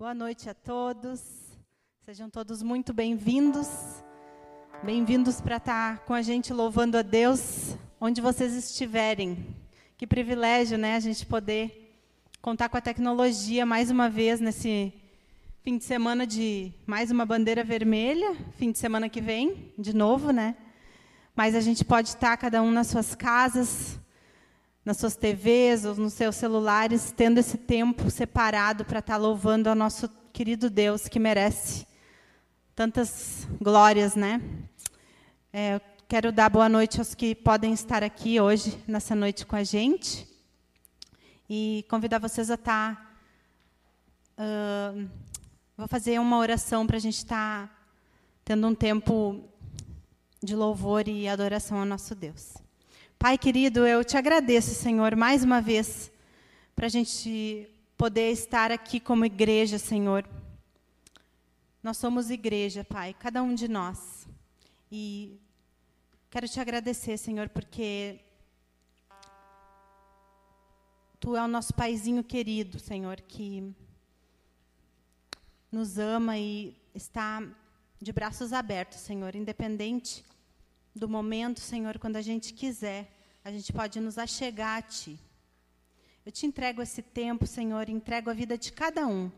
Boa noite a todos. Sejam todos muito bem-vindos. Bem-vindos para estar com a gente louvando a Deus onde vocês estiverem. Que privilégio, né, a gente poder contar com a tecnologia mais uma vez nesse fim de semana de mais uma bandeira vermelha, fim de semana que vem, de novo, né? Mas a gente pode estar cada um nas suas casas, nas suas TVs ou nos seus celulares, tendo esse tempo separado para estar louvando ao nosso querido Deus que merece tantas glórias, né? É, quero dar boa noite aos que podem estar aqui hoje, nessa noite com a gente, e convidar vocês a estar. Uh, vou fazer uma oração para a gente estar tendo um tempo de louvor e adoração ao nosso Deus. Pai querido, eu te agradeço, Senhor, mais uma vez, para a gente poder estar aqui como igreja, Senhor. Nós somos igreja, Pai, cada um de nós. E quero te agradecer, Senhor, porque Tu é o nosso paizinho querido, Senhor, que nos ama e está de braços abertos, Senhor, independente do momento, Senhor, quando a gente quiser, a gente pode nos achegar a Ti. Eu te entrego esse tempo, Senhor, entrego a vida de cada um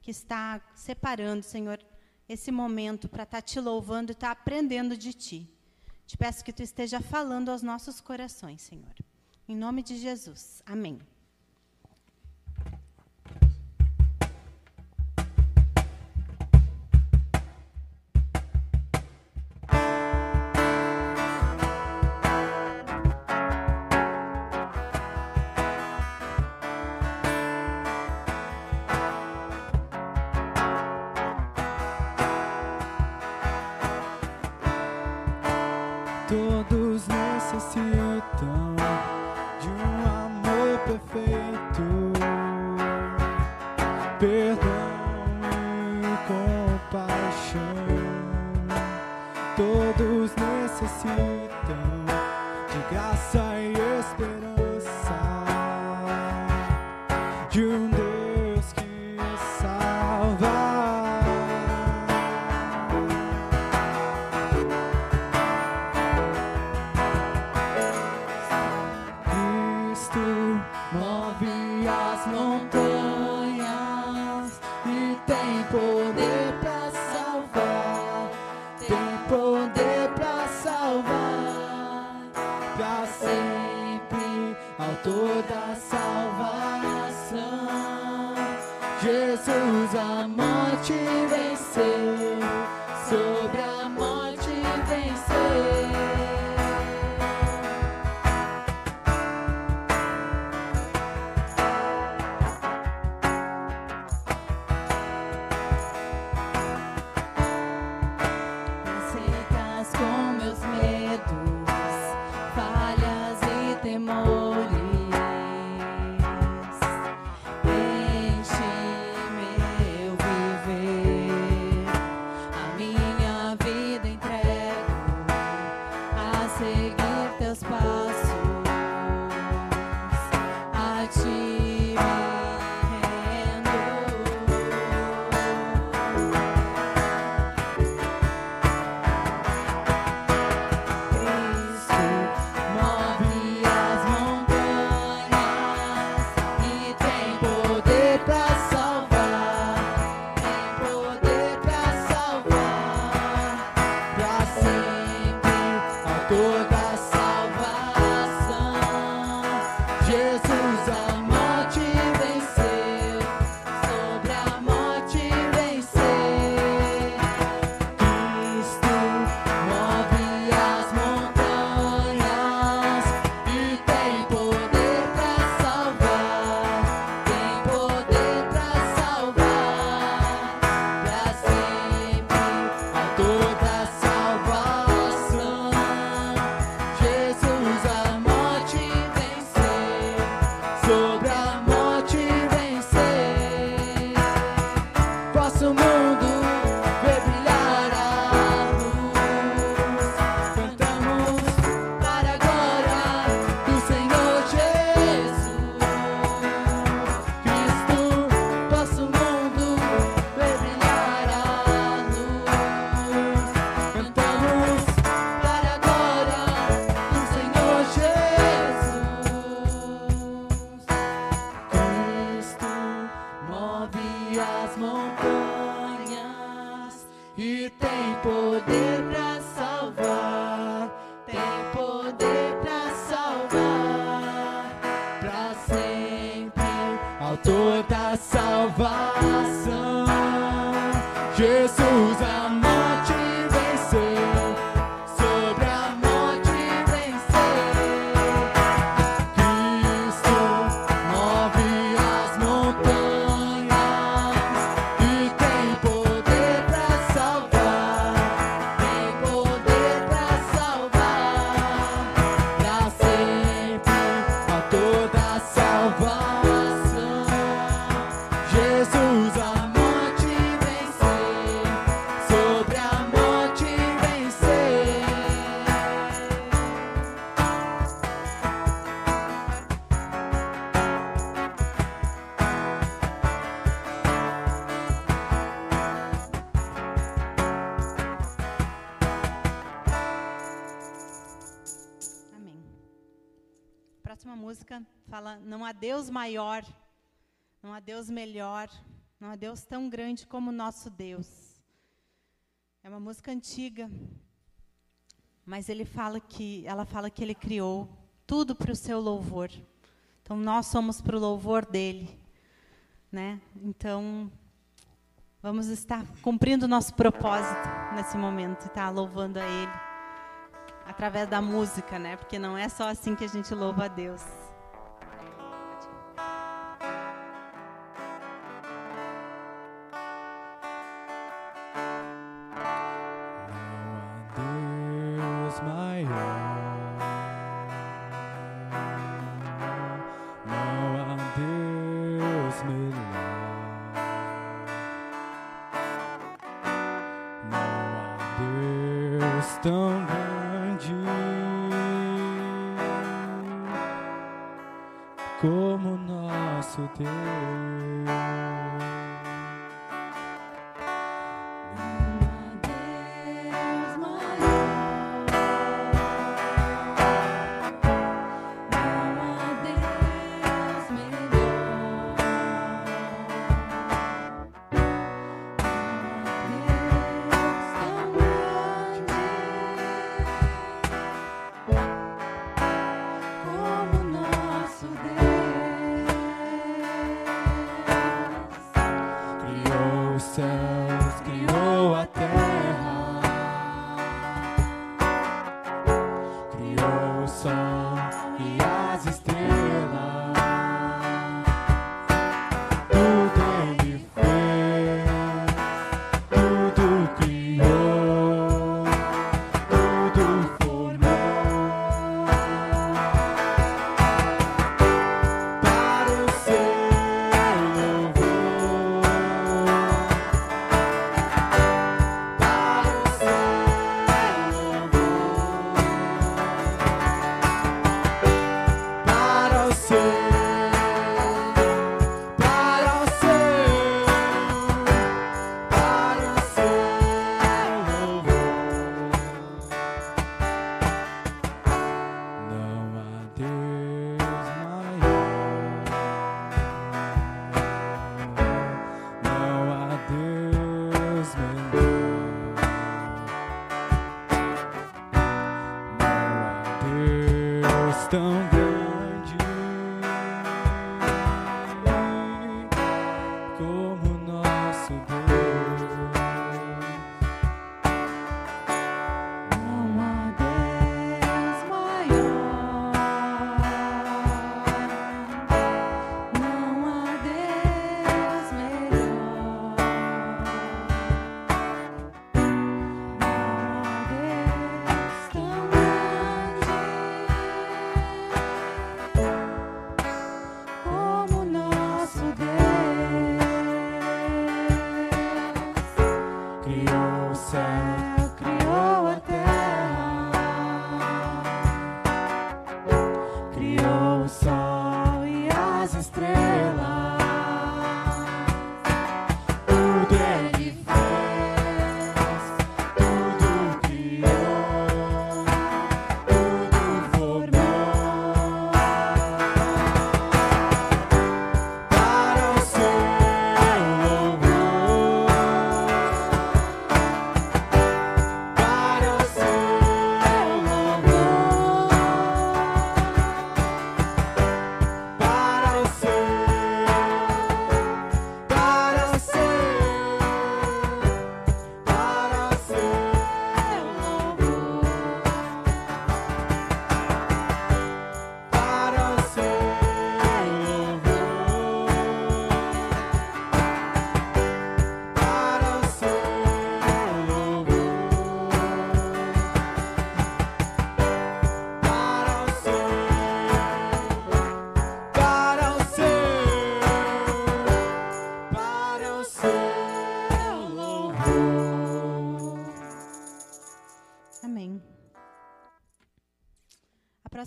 que está separando, Senhor, esse momento para estar tá te louvando e estar tá aprendendo de Ti. Te peço que Tu esteja falando aos nossos corações, Senhor. Em nome de Jesus. Amém. Jesus, a morte Não há Deus maior, não há Deus melhor, não há Deus tão grande como o nosso Deus. É uma música antiga, mas ele fala que, ela fala que ele criou tudo para o seu louvor. Então nós somos para o louvor dele, né? Então vamos estar cumprindo o nosso propósito nesse momento, estar louvando a ele através da música, né? Porque não é só assim que a gente louva a Deus.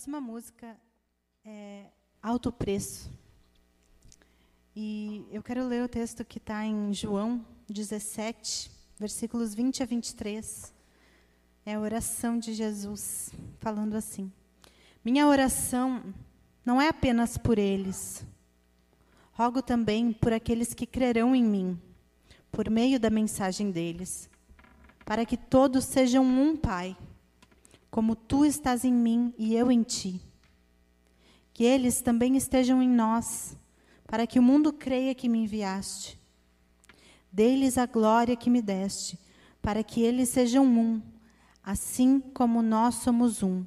Próxima música é Alto Preço. E eu quero ler o texto que está em João 17, versículos 20 a 23. É a oração de Jesus, falando assim: Minha oração não é apenas por eles. Rogo também por aqueles que crerão em mim, por meio da mensagem deles, para que todos sejam um, Pai, como tu estás em mim e eu em ti. Que eles também estejam em nós, para que o mundo creia que me enviaste. Dê-lhes a glória que me deste, para que eles sejam um, assim como nós somos um,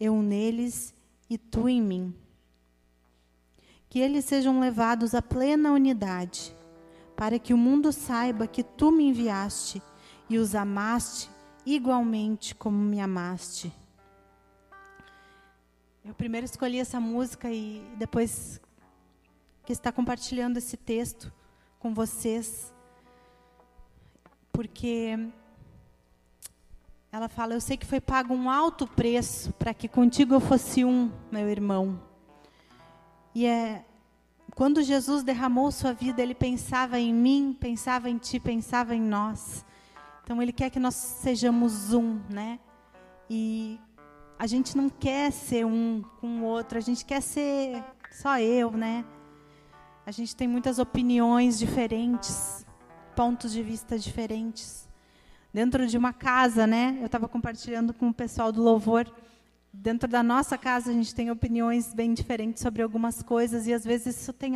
eu neles e tu em mim. Que eles sejam levados à plena unidade, para que o mundo saiba que tu me enviaste e os amaste igualmente como me amaste. Eu primeiro escolhi essa música e depois que está compartilhando esse texto com vocês, porque ela fala: Eu sei que foi pago um alto preço para que contigo eu fosse um, meu irmão. E é quando Jesus derramou sua vida, ele pensava em mim, pensava em ti, pensava em nós. Então ele quer que nós sejamos um, né? E a gente não quer ser um com o outro, a gente quer ser só eu, né? A gente tem muitas opiniões diferentes, pontos de vista diferentes. Dentro de uma casa, né? Eu estava compartilhando com o pessoal do louvor. Dentro da nossa casa, a gente tem opiniões bem diferentes sobre algumas coisas e às vezes isso tem,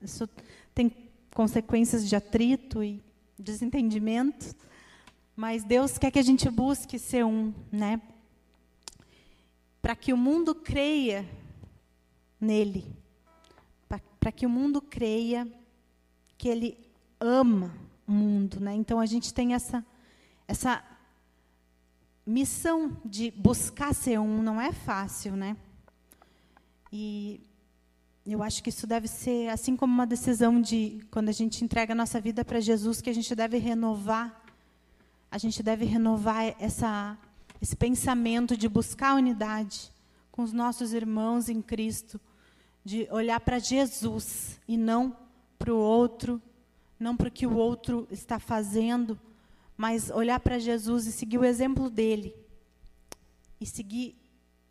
isso tem consequências de atrito e desentendimento. Mas Deus quer que a gente busque ser um, né? Para que o mundo creia nele. Para que o mundo creia que ele ama o mundo, né? Então a gente tem essa essa missão de buscar ser um, não é fácil, né? E eu acho que isso deve ser assim como uma decisão de quando a gente entrega a nossa vida para Jesus, que a gente deve renovar a gente deve renovar essa, esse pensamento de buscar unidade com os nossos irmãos em Cristo, de olhar para Jesus e não para o outro, não para o que o outro está fazendo, mas olhar para Jesus e seguir o exemplo dele e seguir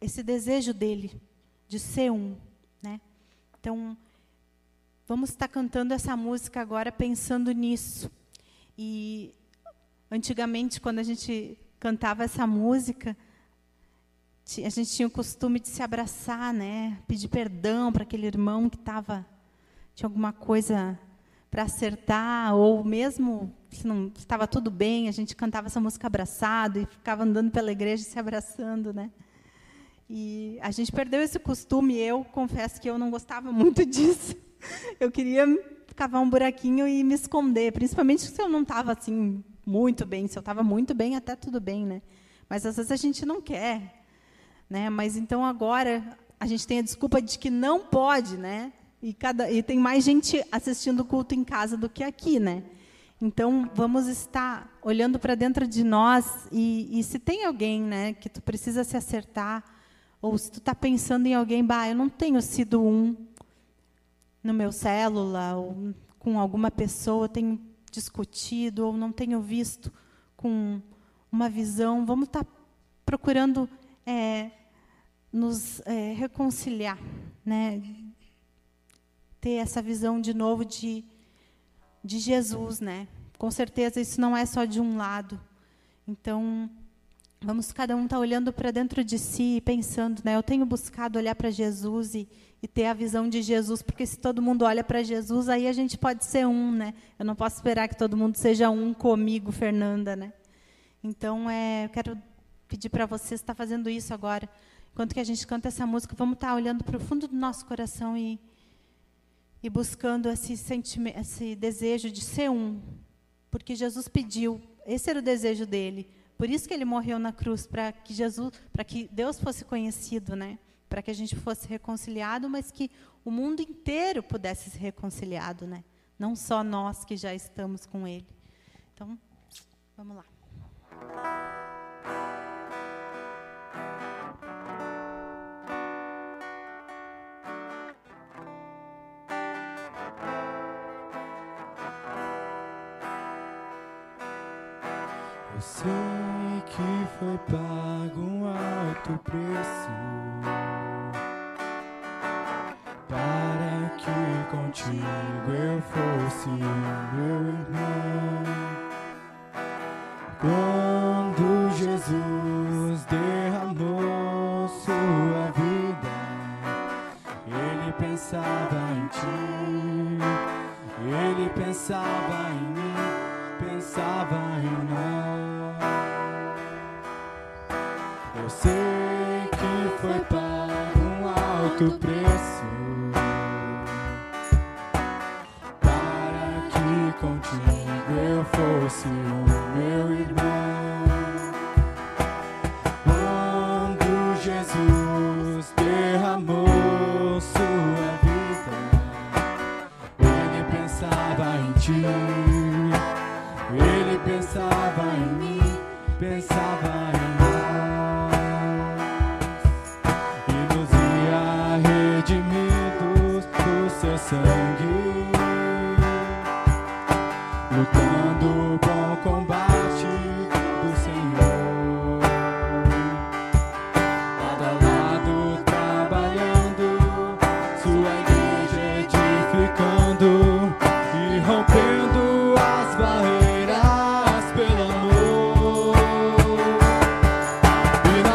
esse desejo dele de ser um, né? Então, vamos estar cantando essa música agora pensando nisso. E Antigamente, quando a gente cantava essa música, a gente tinha o costume de se abraçar, né? Pedir perdão para aquele irmão que estava tinha alguma coisa para acertar, ou mesmo se não estava tudo bem, a gente cantava essa música abraçado e ficava andando pela igreja se abraçando, né? E a gente perdeu esse costume. Eu confesso que eu não gostava muito disso. Eu queria cavar um buraquinho e me esconder, principalmente se eu não estava assim muito bem. Se eu estava muito bem, até tudo bem, né? Mas às vezes a gente não quer, né? Mas então agora a gente tem a desculpa de que não pode, né? E cada e tem mais gente assistindo o culto em casa do que aqui, né? Então vamos estar olhando para dentro de nós e, e se tem alguém, né, que tu precisa se acertar ou se tu está pensando em alguém, bah, eu não tenho sido um no meu célula ou com alguma pessoa, eu tenho discutido ou não tenho visto com uma visão, vamos estar procurando é, nos é, reconciliar, né? ter essa visão de novo de, de Jesus, né? Com certeza isso não é só de um lado. Então, vamos cada um estar tá olhando para dentro de si e pensando, né? Eu tenho buscado olhar para Jesus e, e ter a visão de Jesus, porque se todo mundo olha para Jesus, aí a gente pode ser um, né? Eu não posso esperar que todo mundo seja um comigo, Fernanda, né? Então, é, eu quero pedir para vocês estar fazendo isso agora. Enquanto que a gente canta essa música, vamos estar olhando para o fundo do nosso coração e, e buscando esse, esse desejo de ser um. Porque Jesus pediu, esse era o desejo dele. Por isso que ele morreu na cruz, para que Jesus, para que Deus fosse conhecido, né? Para que a gente fosse reconciliado, mas que o mundo inteiro pudesse ser reconciliado, né? Não só nós que já estamos com ele. Então, vamos lá. Eu sei que foi pago um alto preço para que contigo eu fosse meu irmão. Quando Jesus derramou sua vida, ele pensava em ti, ele pensava I see you.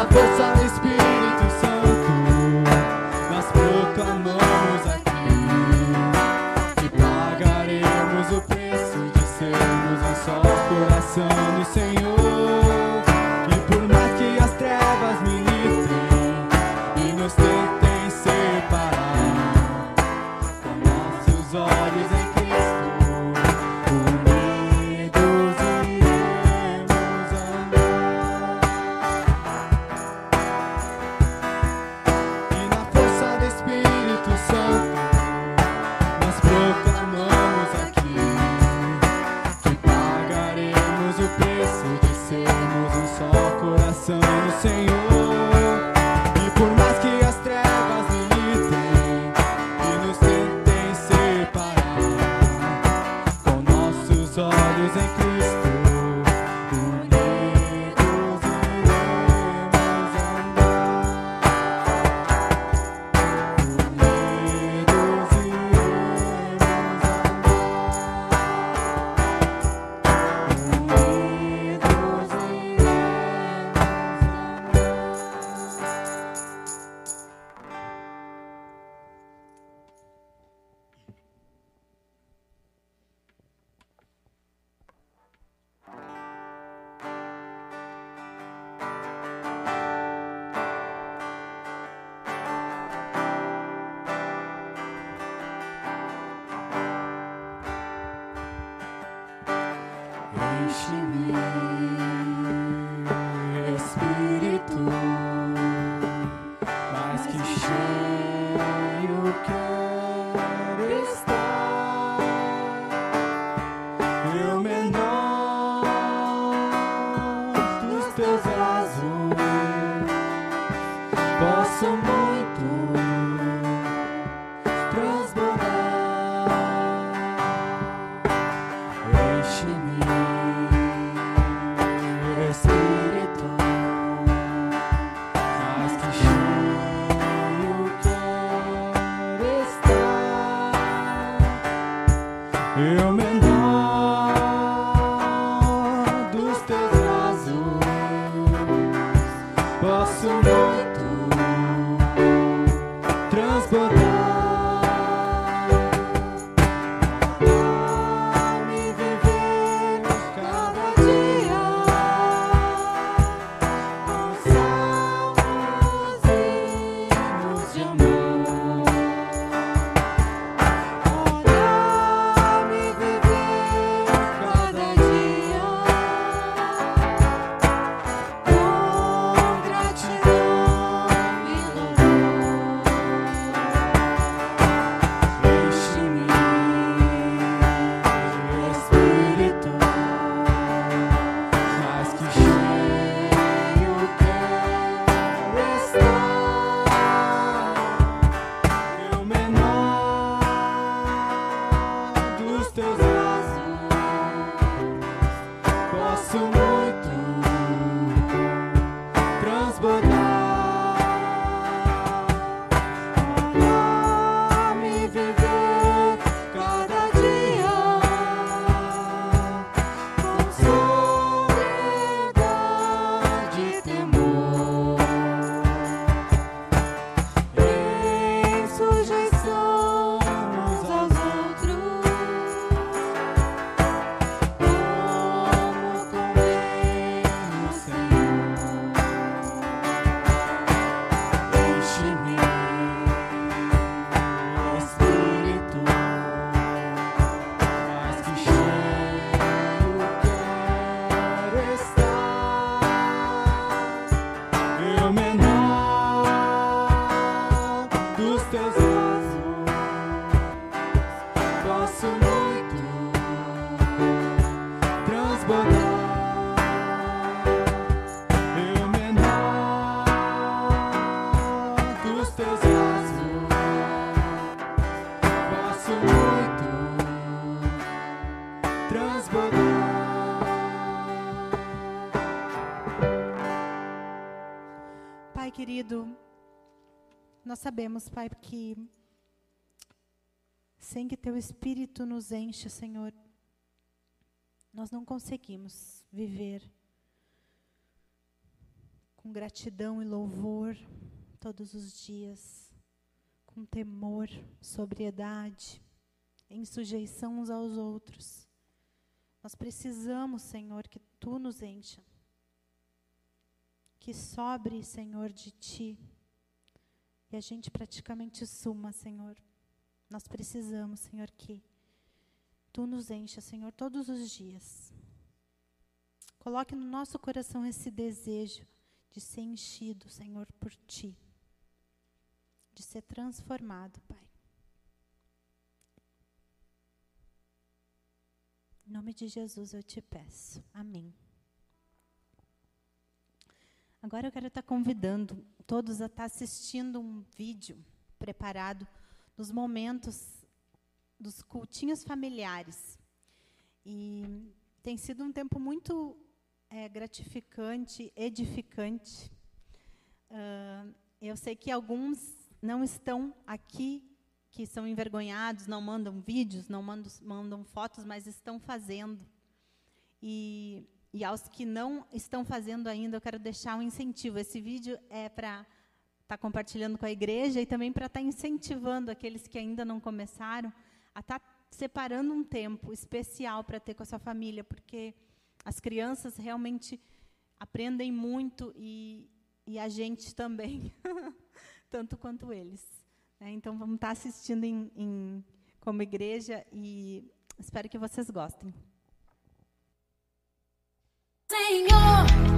força do Espírito. Sabemos, Pai, que sem que Teu Espírito nos encha, Senhor, nós não conseguimos viver com gratidão e louvor todos os dias, com temor, sobriedade, em sujeição uns aos outros. Nós precisamos, Senhor, que Tu nos encha. Que sobre, Senhor, de Ti. E a gente praticamente suma, Senhor. Nós precisamos, Senhor, que Tu nos encha, Senhor, todos os dias. Coloque no nosso coração esse desejo de ser enchido, Senhor, por Ti. De ser transformado, Pai. Em nome de Jesus eu te peço. Amém. Agora eu quero estar convidando todos a estar assistindo um vídeo preparado dos momentos dos cultinhos familiares. E tem sido um tempo muito é, gratificante, edificante. Ah, eu sei que alguns não estão aqui, que são envergonhados, não mandam vídeos, não mandam, mandam fotos, mas estão fazendo. E, e aos que não estão fazendo ainda, eu quero deixar um incentivo. Esse vídeo é para estar compartilhando com a igreja e também para estar incentivando aqueles que ainda não começaram a estar separando um tempo especial para ter com a sua família, porque as crianças realmente aprendem muito e, e a gente também, tanto quanto eles. né? Então, vamos estar assistindo em, em- como igreja e espero que vocês gostem. Senhor,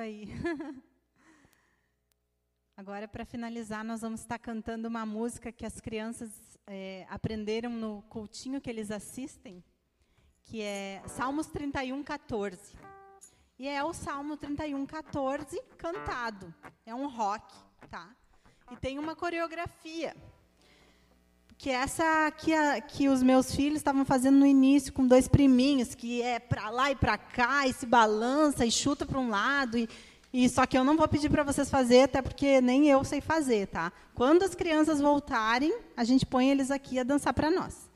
aí. Agora, para finalizar, nós vamos estar cantando uma música que as crianças eh, aprenderam no cultinho que eles assistem, que é Salmos 31, 14. E é o Salmo 31, 14 cantado. É um rock, tá? E tem uma coreografia. Que essa que, a- que os meus filhos estavam fazendo no início com dois priminhos, que é para lá e para cá, e se balança e chuta para um lado. E, e só que eu não vou pedir para vocês fazer, até porque nem eu sei fazer, tá? Quando as crianças voltarem, a gente põe eles aqui a dançar para nós.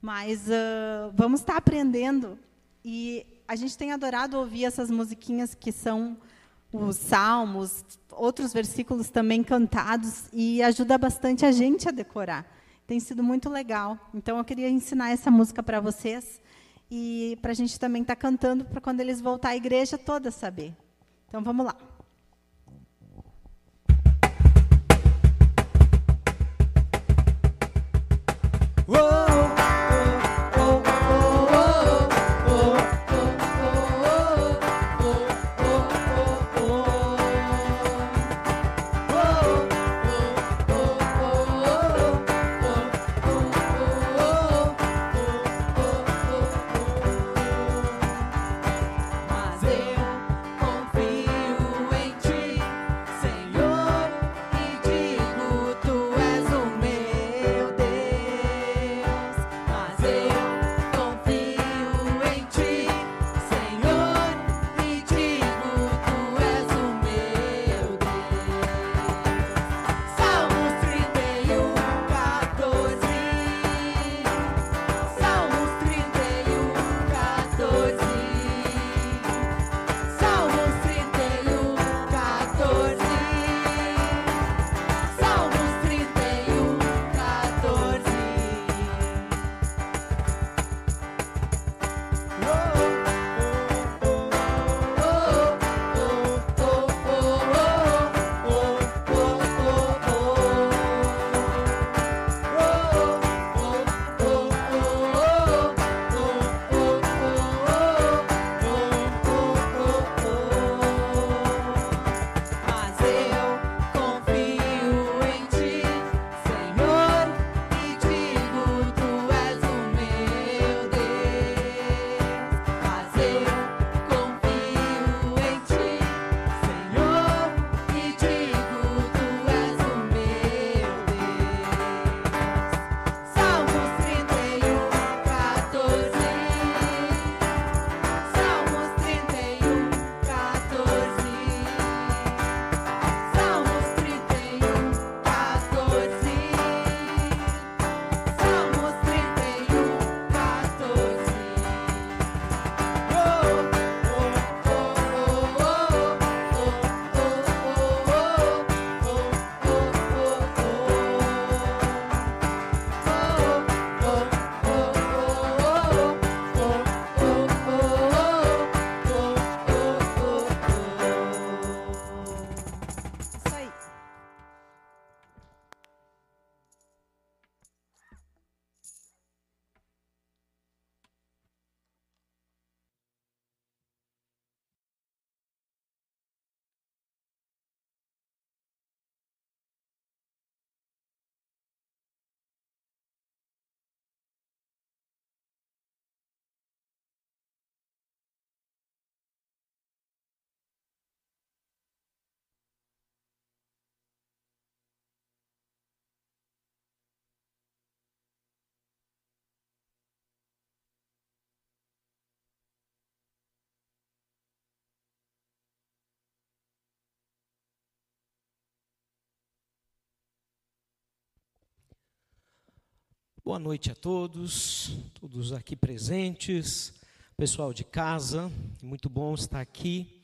Mas ah, vamos estar aprendendo. E a gente tem adorado ouvir essas musiquinhas que são os salmos, outros versículos também cantados, e ajuda bastante a gente a decorar. Tem sido muito legal. Então, eu queria ensinar essa música para vocês e para a gente também estar cantando para quando eles voltar à igreja toda saber. Então, vamos lá. Mas Boa noite a todos, todos aqui presentes, pessoal de casa, muito bom estar aqui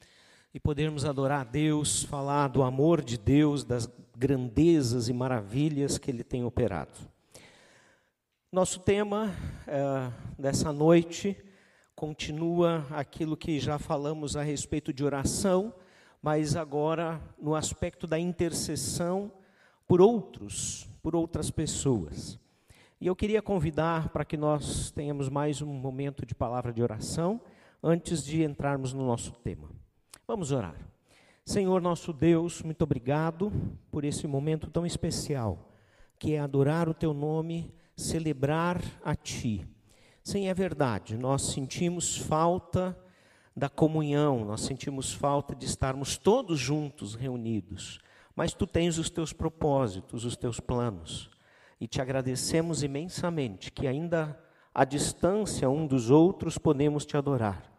e podermos adorar a Deus, falar do amor de Deus, das grandezas e maravilhas que Ele tem operado. Nosso tema eh, dessa noite continua aquilo que já falamos a respeito de oração, mas agora no aspecto da intercessão por outros, por outras pessoas. E eu queria convidar para que nós tenhamos mais um momento de palavra de oração antes de entrarmos no nosso tema. Vamos orar. Senhor nosso Deus, muito obrigado por esse momento tão especial, que é adorar o teu nome, celebrar a ti. Sim, é verdade, nós sentimos falta da comunhão, nós sentimos falta de estarmos todos juntos reunidos, mas tu tens os teus propósitos, os teus planos. E te agradecemos imensamente que ainda à distância um dos outros podemos te adorar.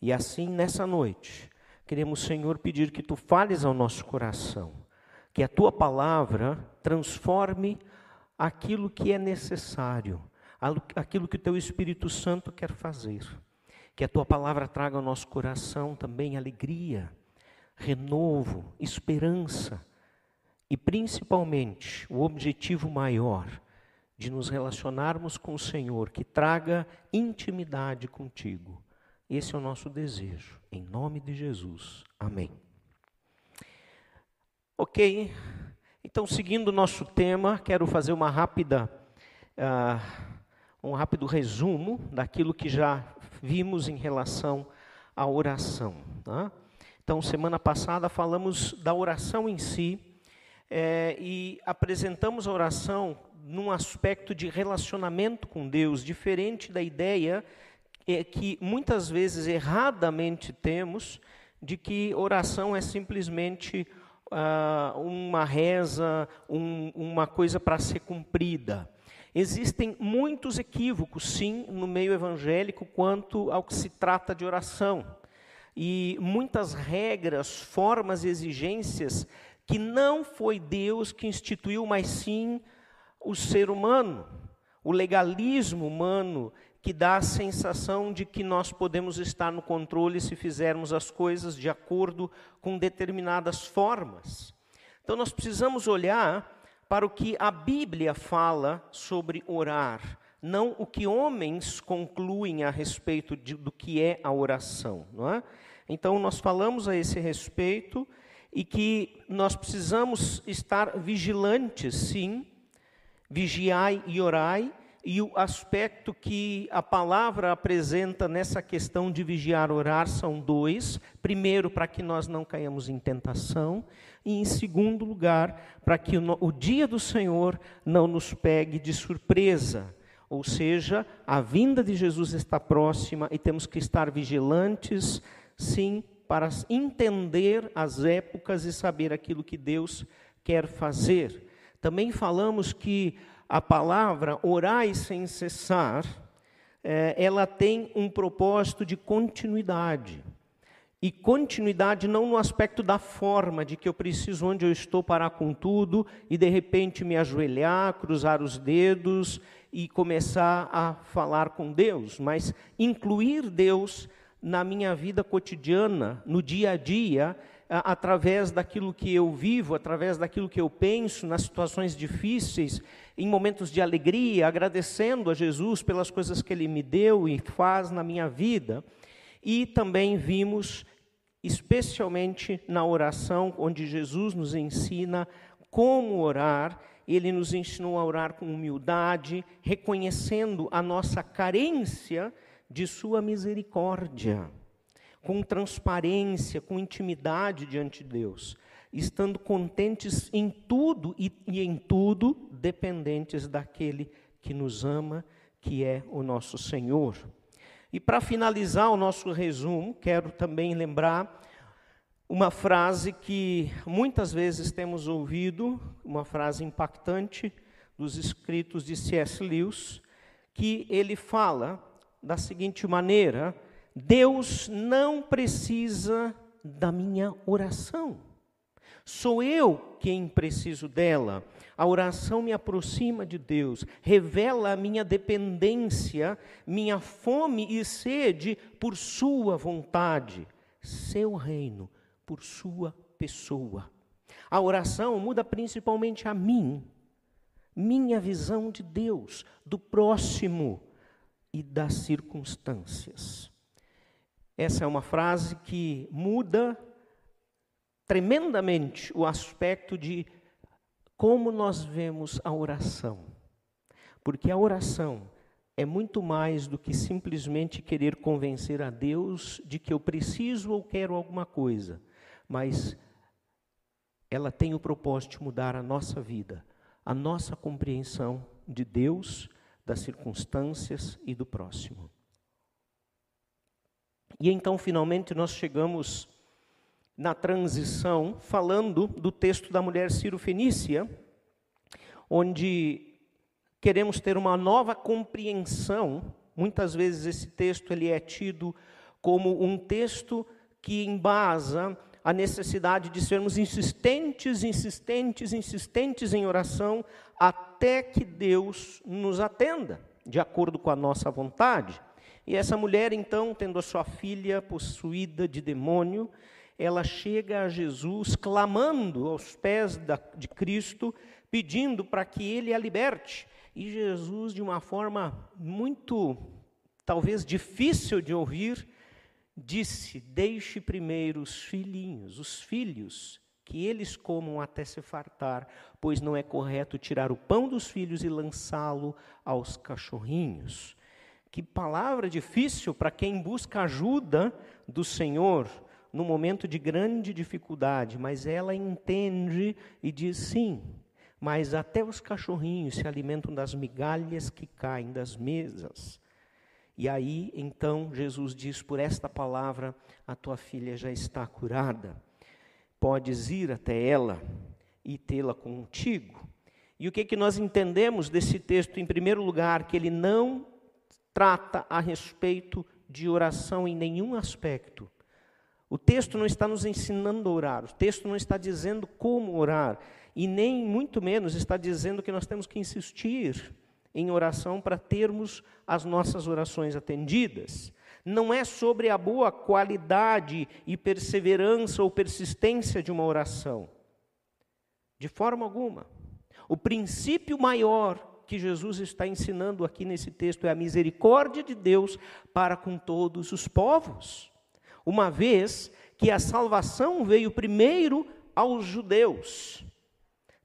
E assim, nessa noite, queremos, Senhor, pedir que tu fales ao nosso coração, que a tua palavra transforme aquilo que é necessário, aquilo que o teu Espírito Santo quer fazer. Que a tua palavra traga ao nosso coração também alegria, renovo, esperança e principalmente o objetivo maior de nos relacionarmos com o Senhor, que traga intimidade contigo. Esse é o nosso desejo, em nome de Jesus. Amém. Ok, então seguindo o nosso tema, quero fazer uma rápida, uh, um rápido resumo daquilo que já vimos em relação à oração. Tá? Então, semana passada falamos da oração em si é, e apresentamos a oração num aspecto de relacionamento com Deus, diferente da ideia é, que muitas vezes erradamente temos de que oração é simplesmente ah, uma reza, um, uma coisa para ser cumprida. Existem muitos equívocos, sim, no meio evangélico quanto ao que se trata de oração. E muitas regras, formas e exigências que não foi Deus que instituiu, mas sim o ser humano, o legalismo humano que dá a sensação de que nós podemos estar no controle se fizermos as coisas de acordo com determinadas formas. Então nós precisamos olhar para o que a Bíblia fala sobre orar, não o que homens concluem a respeito de, do que é a oração. Não é? Então, nós falamos a esse respeito e que nós precisamos estar vigilantes, sim, vigiai e orai, e o aspecto que a palavra apresenta nessa questão de vigiar e orar são dois. Primeiro, para que nós não caiamos em tentação, e em segundo lugar, para que o, o dia do Senhor não nos pegue de surpresa. Ou seja, a vinda de Jesus está próxima e temos que estar vigilantes, sim, para entender as épocas e saber aquilo que Deus quer fazer. Também falamos que a palavra orai sem cessar, é, ela tem um propósito de continuidade. E continuidade não no aspecto da forma, de que eu preciso, onde eu estou, parar com tudo e de repente me ajoelhar, cruzar os dedos e começar a falar com Deus, mas incluir Deus na minha vida cotidiana, no dia a dia, através daquilo que eu vivo, através daquilo que eu penso, nas situações difíceis, em momentos de alegria, agradecendo a Jesus pelas coisas que Ele me deu e faz na minha vida. E também vimos, especialmente na oração, onde Jesus nos ensina como orar, ele nos ensinou a orar com humildade, reconhecendo a nossa carência de Sua misericórdia, com transparência, com intimidade diante de Deus, estando contentes em tudo e, e em tudo dependentes daquele que nos ama, que é o nosso Senhor. E para finalizar o nosso resumo, quero também lembrar uma frase que muitas vezes temos ouvido, uma frase impactante dos escritos de C.S. Lewis, que ele fala da seguinte maneira: Deus não precisa da minha oração. Sou eu quem preciso dela. A oração me aproxima de Deus, revela a minha dependência, minha fome e sede por Sua vontade, seu reino, por Sua pessoa. A oração muda principalmente a mim, minha visão de Deus, do próximo e das circunstâncias. Essa é uma frase que muda tremendamente o aspecto de como nós vemos a oração. Porque a oração é muito mais do que simplesmente querer convencer a Deus de que eu preciso ou quero alguma coisa, mas ela tem o propósito de mudar a nossa vida, a nossa compreensão de Deus, das circunstâncias e do próximo. E então, finalmente, nós chegamos na transição, falando do texto da mulher Ciro Fenícia, onde queremos ter uma nova compreensão, muitas vezes esse texto ele é tido como um texto que embasa a necessidade de sermos insistentes, insistentes, insistentes em oração até que Deus nos atenda, de acordo com a nossa vontade. E essa mulher, então, tendo a sua filha possuída de demônio, ela chega a Jesus clamando aos pés de Cristo, pedindo para que ele a liberte. E Jesus, de uma forma muito, talvez difícil de ouvir, disse: Deixe primeiro os filhinhos, os filhos, que eles comam até se fartar, pois não é correto tirar o pão dos filhos e lançá-lo aos cachorrinhos. Que palavra difícil para quem busca ajuda do Senhor no momento de grande dificuldade, mas ela entende e diz sim. Mas até os cachorrinhos se alimentam das migalhas que caem das mesas. E aí, então, Jesus diz: Por esta palavra, a tua filha já está curada. Podes ir até ela e tê-la contigo. E o que, que nós entendemos desse texto? Em primeiro lugar, que ele não trata a respeito de oração em nenhum aspecto. O texto não está nos ensinando a orar, o texto não está dizendo como orar, e nem muito menos está dizendo que nós temos que insistir em oração para termos as nossas orações atendidas. Não é sobre a boa qualidade e perseverança ou persistência de uma oração. De forma alguma. O princípio maior que Jesus está ensinando aqui nesse texto é a misericórdia de Deus para com todos os povos. Uma vez que a salvação veio primeiro aos judeus.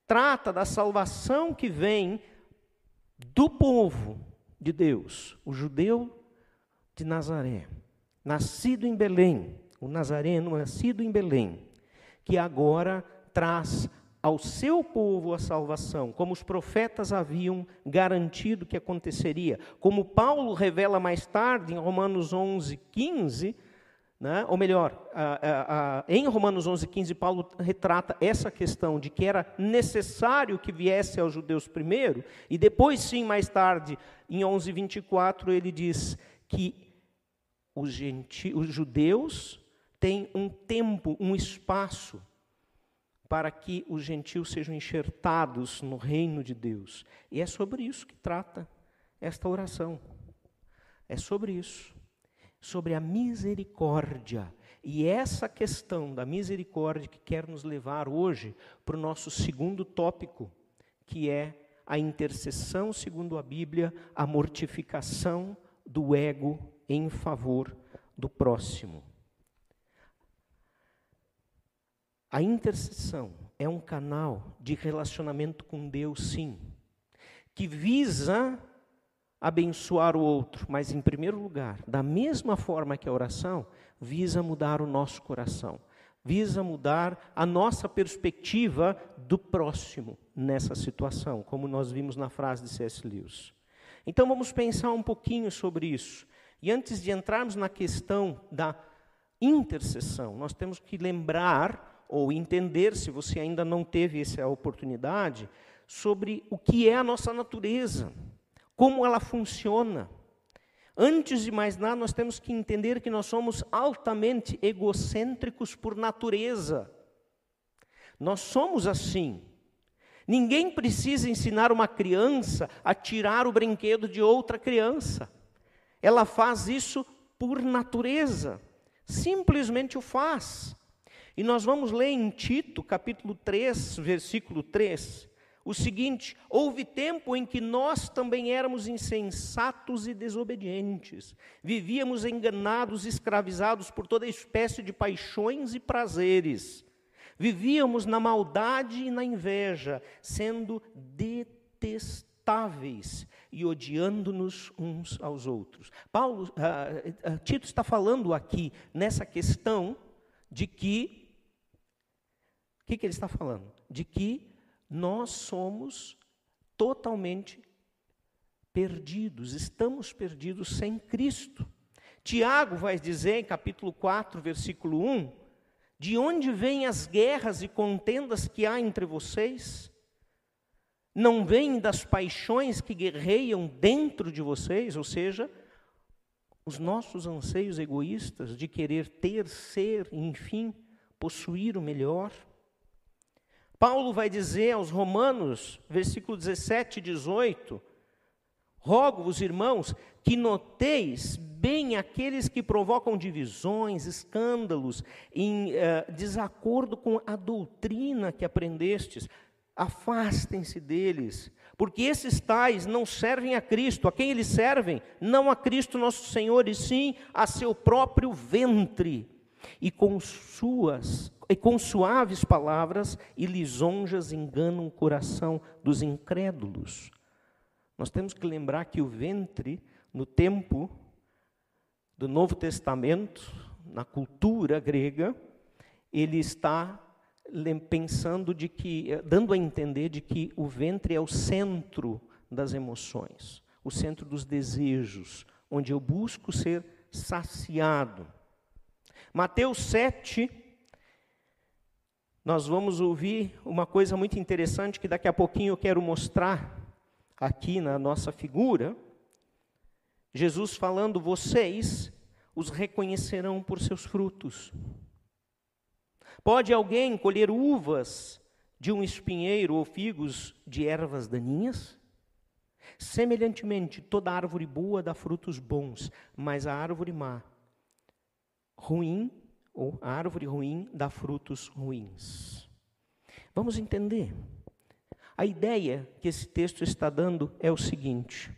Trata da salvação que vem do povo de Deus, o judeu de Nazaré, nascido em Belém, o nazareno nascido em Belém, que agora traz ao seu povo a salvação, como os profetas haviam garantido que aconteceria. Como Paulo revela mais tarde em Romanos 11, 15, né? Ou melhor, em Romanos 11, 15, Paulo retrata essa questão de que era necessário que viesse aos judeus primeiro, e depois, sim, mais tarde, em 11, 24, ele diz que os, genti os judeus têm um tempo, um espaço, para que os gentios sejam enxertados no reino de Deus. E é sobre isso que trata esta oração. É sobre isso sobre a misericórdia. E essa questão da misericórdia que quer nos levar hoje para o nosso segundo tópico, que é a intercessão, segundo a Bíblia, a mortificação do ego em favor do próximo. A intercessão é um canal de relacionamento com Deus, sim, que visa abençoar o outro, mas em primeiro lugar, da mesma forma que a oração, visa mudar o nosso coração, visa mudar a nossa perspectiva do próximo nessa situação, como nós vimos na frase de C.S. Lewis. Então vamos pensar um pouquinho sobre isso. E antes de entrarmos na questão da intercessão, nós temos que lembrar ou entender, se você ainda não teve essa oportunidade, sobre o que é a nossa natureza como ela funciona. Antes de mais nada, nós temos que entender que nós somos altamente egocêntricos por natureza. Nós somos assim. Ninguém precisa ensinar uma criança a tirar o brinquedo de outra criança. Ela faz isso por natureza. Simplesmente o faz. E nós vamos ler em Tito, capítulo 3, versículo 3 o seguinte: houve tempo em que nós também éramos insensatos e desobedientes, vivíamos enganados, escravizados por toda espécie de paixões e prazeres, vivíamos na maldade e na inveja, sendo detestáveis e odiando-nos uns aos outros. Paulo, uh, uh, Tito está falando aqui nessa questão de que, o que, que ele está falando? De que nós somos totalmente perdidos, estamos perdidos sem Cristo. Tiago vai dizer em capítulo 4, versículo 1: De onde vêm as guerras e contendas que há entre vocês? Não vem das paixões que guerreiam dentro de vocês, ou seja, os nossos anseios egoístas de querer ter, ser, enfim, possuir o melhor. Paulo vai dizer aos Romanos, versículo 17 e 18: Rogo-vos, irmãos, que noteis bem aqueles que provocam divisões, escândalos, em eh, desacordo com a doutrina que aprendestes. Afastem-se deles, porque esses tais não servem a Cristo. A quem eles servem? Não a Cristo nosso Senhor, e sim a seu próprio ventre. E com suas e com suaves palavras e lisonjas enganam o coração dos incrédulos. Nós temos que lembrar que o ventre, no tempo do Novo Testamento, na cultura grega, ele está pensando de que, eh, dando a entender de que o ventre é o centro das emoções, o centro dos desejos, onde eu busco ser saciado. Mateus 7, nós vamos ouvir uma coisa muito interessante que daqui a pouquinho eu quero mostrar aqui na nossa figura. Jesus falando: Vocês os reconhecerão por seus frutos. Pode alguém colher uvas de um espinheiro ou figos de ervas daninhas? Semelhantemente, toda árvore boa dá frutos bons, mas a árvore má, ruim, ou a árvore ruim dá frutos ruins. Vamos entender. A ideia que esse texto está dando é o seguinte: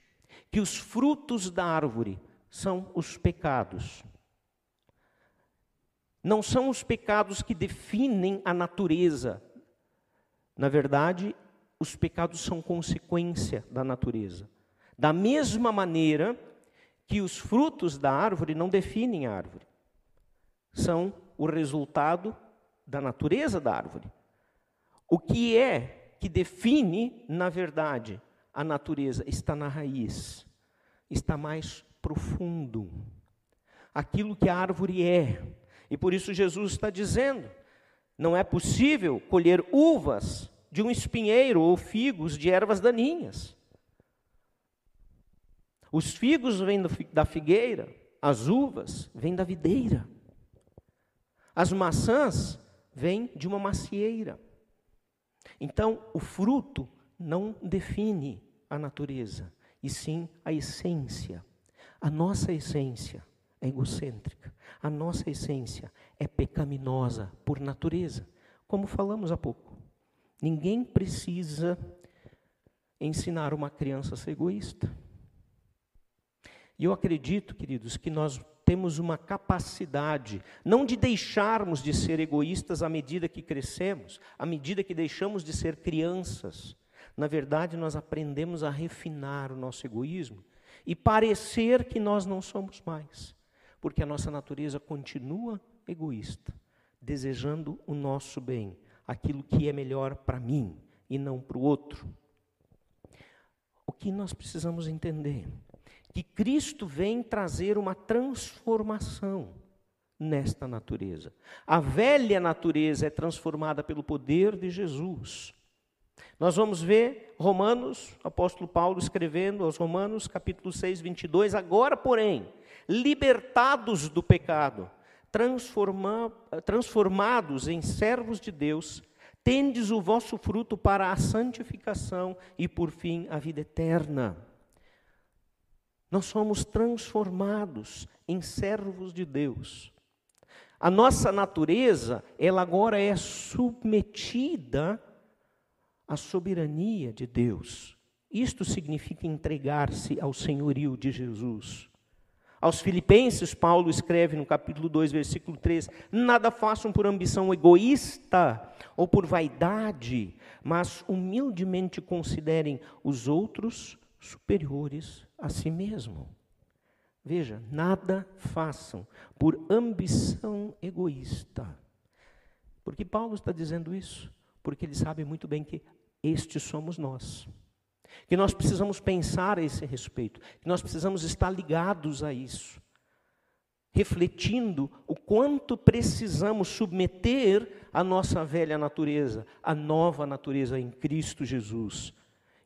que os frutos da árvore são os pecados. Não são os pecados que definem a natureza. Na verdade, os pecados são consequência da natureza. Da mesma maneira que os frutos da árvore não definem a árvore. São o resultado da natureza da árvore. O que é que define, na verdade, a natureza está na raiz, está mais profundo. Aquilo que a árvore é. E por isso Jesus está dizendo: não é possível colher uvas de um espinheiro ou figos de ervas daninhas. Os figos vêm da figueira, as uvas vêm da videira. As maçãs vêm de uma macieira. Então, o fruto não define a natureza, e sim a essência. A nossa essência é egocêntrica. A nossa essência é pecaminosa por natureza, como falamos há pouco. Ninguém precisa ensinar uma criança a ser egoísta. E eu acredito, queridos, que nós temos uma capacidade, não de deixarmos de ser egoístas à medida que crescemos, à medida que deixamos de ser crianças. Na verdade, nós aprendemos a refinar o nosso egoísmo e parecer que nós não somos mais, porque a nossa natureza continua egoísta, desejando o nosso bem, aquilo que é melhor para mim e não para o outro. O que nós precisamos entender? Que Cristo vem trazer uma transformação nesta natureza. A velha natureza é transformada pelo poder de Jesus. Nós vamos ver Romanos, apóstolo Paulo escrevendo aos Romanos, capítulo 6, 22. Agora, porém, libertados do pecado, transforma, transformados em servos de Deus, tendes o vosso fruto para a santificação e, por fim, a vida eterna. Nós somos transformados em servos de Deus. A nossa natureza, ela agora é submetida à soberania de Deus. Isto significa entregar-se ao senhorio de Jesus. Aos Filipenses, Paulo escreve no capítulo 2, versículo 3: Nada façam por ambição egoísta ou por vaidade, mas humildemente considerem os outros superiores a si mesmo. Veja, nada façam por ambição egoísta. Por que Paulo está dizendo isso? Porque ele sabe muito bem que estes somos nós. Que nós precisamos pensar a esse respeito, que nós precisamos estar ligados a isso, refletindo o quanto precisamos submeter a nossa velha natureza, a nova natureza em Cristo Jesus.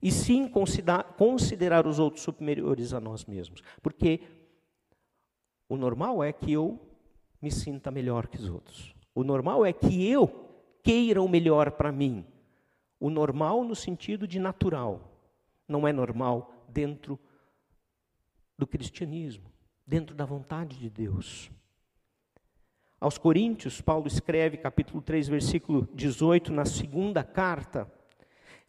e sim considera- considerar os outros superiores a nós mesmos. Porque o normal é que eu me sinta melhor que os outros. O normal é que eu queira o melhor para mim. O normal no sentido de natural. Não é normal dentro do cristianismo, dentro da vontade de Deus. Aos Coríntios, Paulo escreve, capítulo 3, versículo 18, na segunda carta: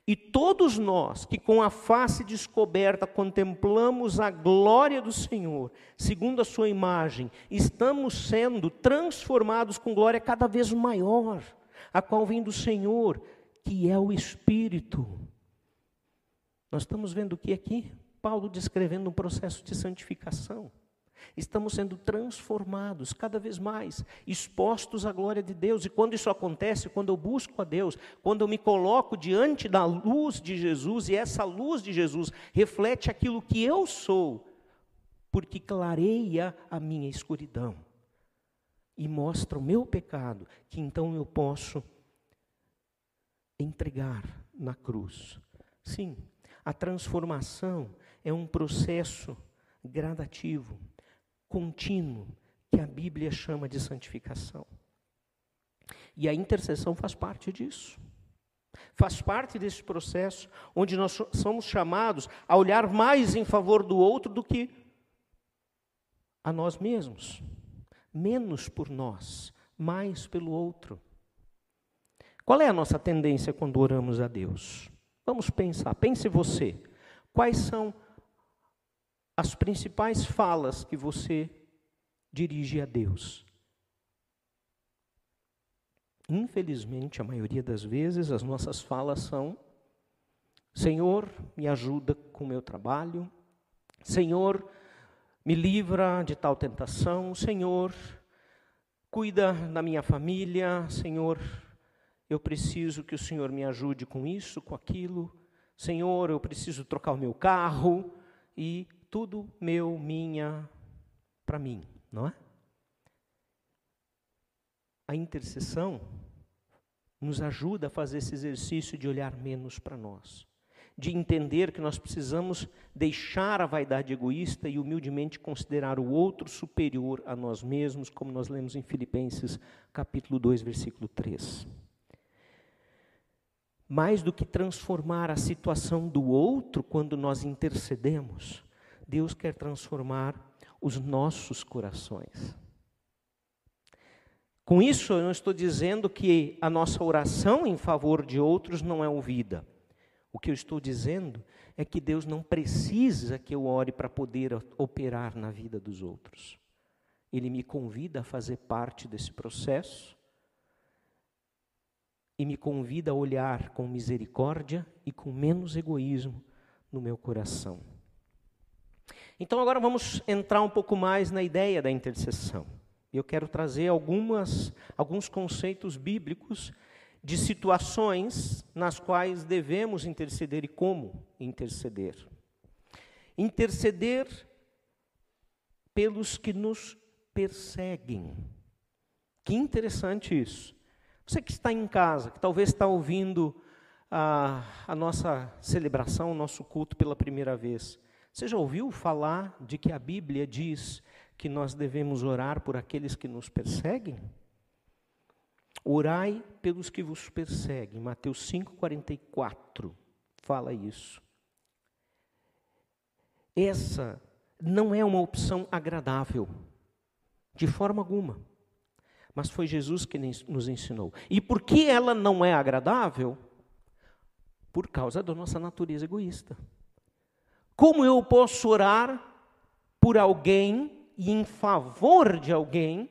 E todos nós que com a face descoberta contemplamos a glória do Senhor, segundo a Sua imagem, estamos sendo transformados com glória cada vez maior, a qual vem do Senhor, que é o Espírito. Nós estamos vendo o que aqui? Paulo descrevendo um processo de santificação. Estamos sendo transformados cada vez mais, expostos à glória de Deus. E quando isso acontece, quando eu busco a Deus, quando eu me coloco diante da luz de Jesus, e essa luz de Jesus reflete aquilo que eu sou, porque clareia a minha escuridão e mostra o meu pecado, que então eu posso entregar na cruz. Sim, a transformação é um processo gradativo, contínuo, que a Bíblia chama de santificação. E a intercessão faz parte disso. Faz parte desse processo onde nós so- somos chamados a olhar mais em favor do outro do que a nós mesmos. Menos por nós, mais pelo outro. Qual é a nossa tendência quando oramos a Deus? Vamos pensar, pense você. Quais são as principais falas que você dirige a Deus? Infelizmente, a maioria das vezes, as nossas falas são: Senhor, me ajuda com o meu trabalho. Senhor, me livra de tal tentação. Senhor, cuida da minha família. Senhor, eu preciso que o Senhor me ajude com isso, com aquilo. Senhor, eu preciso trocar o meu carro e tudo meu, minha, para mim, não é? A intercessão nos ajuda a fazer esse exercício de olhar menos para nós, de entender que nós precisamos deixar a vaidade egoísta e humildemente considerar o outro superior a nós mesmos, como nós lemos em Filipenses capítulo 2, versículo 3 mais do que transformar a situação do outro quando nós intercedemos, Deus quer transformar os nossos corações. Com isso, eu não estou dizendo que a nossa oração em favor de outros não é ouvida. O que eu estou dizendo é que Deus não precisa que eu ore para poder operar na vida dos outros. Ele me convida a fazer parte desse processo e me convida a olhar com misericórdia e com menos egoísmo no meu coração. Então agora vamos entrar um pouco mais na ideia da intercessão. Eu quero trazer algumas, alguns conceitos bíblicos de situações nas quais devemos interceder e como interceder. Interceder pelos que nos perseguem. Que interessante isso. Você que está em casa, que talvez está ouvindo a, a nossa celebração, o nosso culto pela primeira vez, você já ouviu falar de que a Bíblia diz que nós devemos orar por aqueles que nos perseguem? Orai pelos que vos perseguem. Mateus 5,44 fala isso. Essa não é uma opção agradável, de forma alguma. Mas foi Jesus que nos ensinou. E por que ela não é agradável? Por causa da nossa natureza egoísta. Como eu posso orar por alguém e em favor de alguém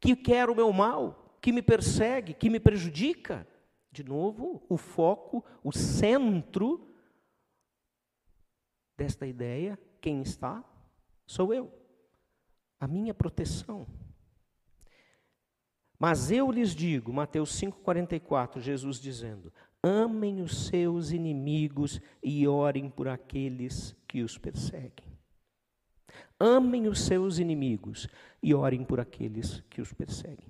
que quer o meu mal, que me persegue, que me prejudica? De novo, o foco, o centro desta ideia, quem está? Sou eu. A minha proteção. Mas eu lhes digo, Mateus 5,44, Jesus dizendo: amem os seus inimigos e orem por aqueles que os perseguem. Amem os seus inimigos e orem por aqueles que os perseguem.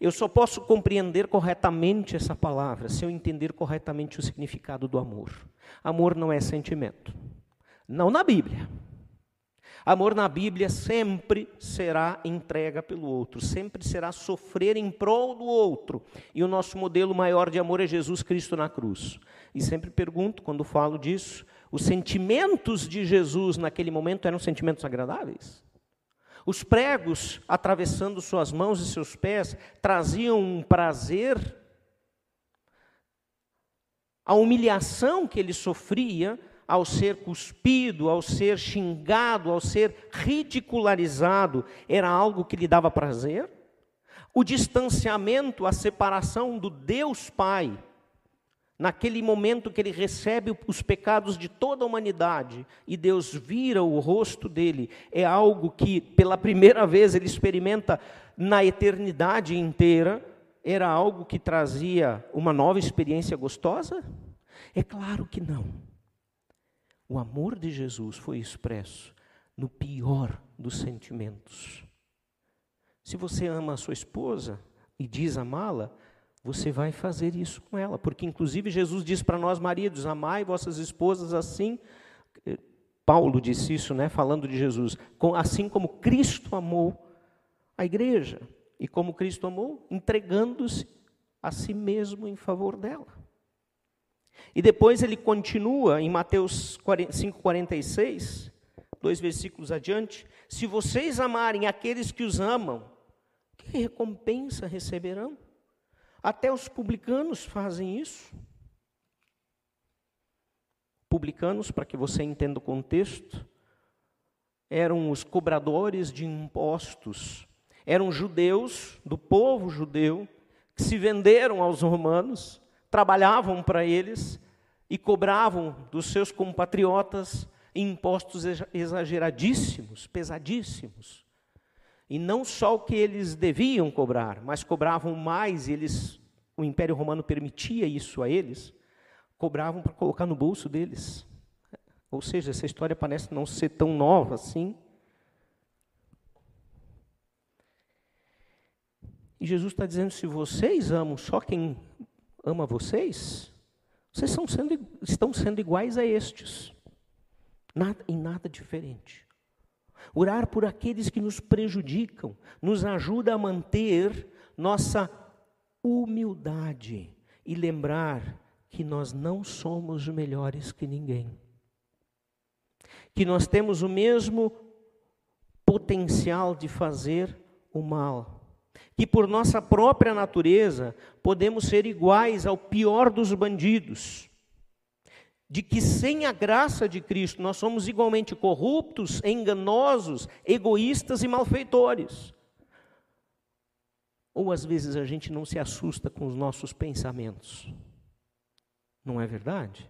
Eu só posso compreender corretamente essa palavra se eu entender corretamente o significado do amor. Amor não é sentimento. Não na Bíblia. Amor na Bíblia sempre será entrega pelo outro, sempre será sofrer em prol do outro. E o nosso modelo maior de amor é Jesus Cristo na cruz. E sempre pergunto, quando falo disso, os sentimentos de Jesus naquele momento eram sentimentos agradáveis? Os pregos atravessando suas mãos e seus pés traziam um prazer? A humilhação que ele sofria ao ser cuspido, ao ser xingado, ao ser ridicularizado, era algo que lhe dava prazer? O distanciamento, a separação do Deus Pai, naquele momento que ele recebe os pecados de toda a humanidade e Deus vira o rosto dele, é algo que pela primeira vez ele experimenta na eternidade inteira, era algo que trazia uma nova experiência gostosa? É claro que não. O amor de Jesus foi expresso no pior dos sentimentos. Se você ama a sua esposa e diz amá-la, você vai fazer isso com ela, porque inclusive Jesus diz para nós maridos: amai vossas esposas assim. Paulo disse isso, né, falando de Jesus, assim como Cristo amou a igreja e como Cristo amou, entregando-se a si mesmo em favor dela. E depois ele continua em Mateus 40 5,46, dois versículos adiante: Se vocês amarem aqueles que os amam, que recompensa receberão? Até os publicanos fazem isso. Publicanos, para que você entenda o contexto, eram os cobradores de impostos, eram judeus, do povo judeu, que se venderam aos romanos, trabalhavam para eles e cobravam dos seus compatriotas impostos exa- exageradíssimos, pesadíssimos. E não só o que eles deviam cobrar, mas cobravam mais, eles, o Império Romano permitia isso a eles, cobravam para colocar no bolso deles. Ou seja, essa história parece não ser tão nova assim. E Jesus está dizendo: se vocês amam só quem ama vocês, vocês são sendo, estão sendo iguais a estes, nada, em nada diferente. Orar por aqueles que nos prejudicam nos ajuda a manter nossa humildade e lembrar que nós não somos melhores que ninguém. Que nós temos o mesmo potencial de fazer o mal. Que por nossa própria natureza podemos ser iguais ao pior dos bandidos de que sem a graça de Cristo nós somos igualmente corruptos, enganosos, egoístas e malfeitores. Ou às vezes a gente não se assusta com os nossos pensamentos. Não é verdade?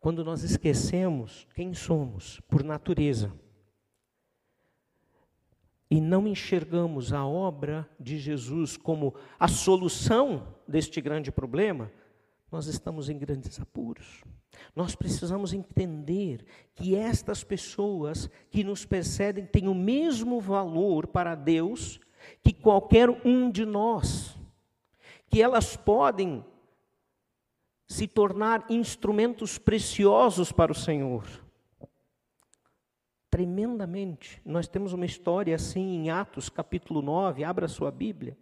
Quando nós esquecemos quem somos por natureza e não enxergamos a obra de Jesus como a solução deste grande problema, nós estamos em grandes apuros. Nós precisamos entender que estas pessoas que nos precedem têm o mesmo valor para Deus que qualquer um de nós, que elas podem se tornar instrumentos preciosos para o Senhor tremendamente. Nós temos uma história assim em Atos, capítulo 9, abra sua Bíblia.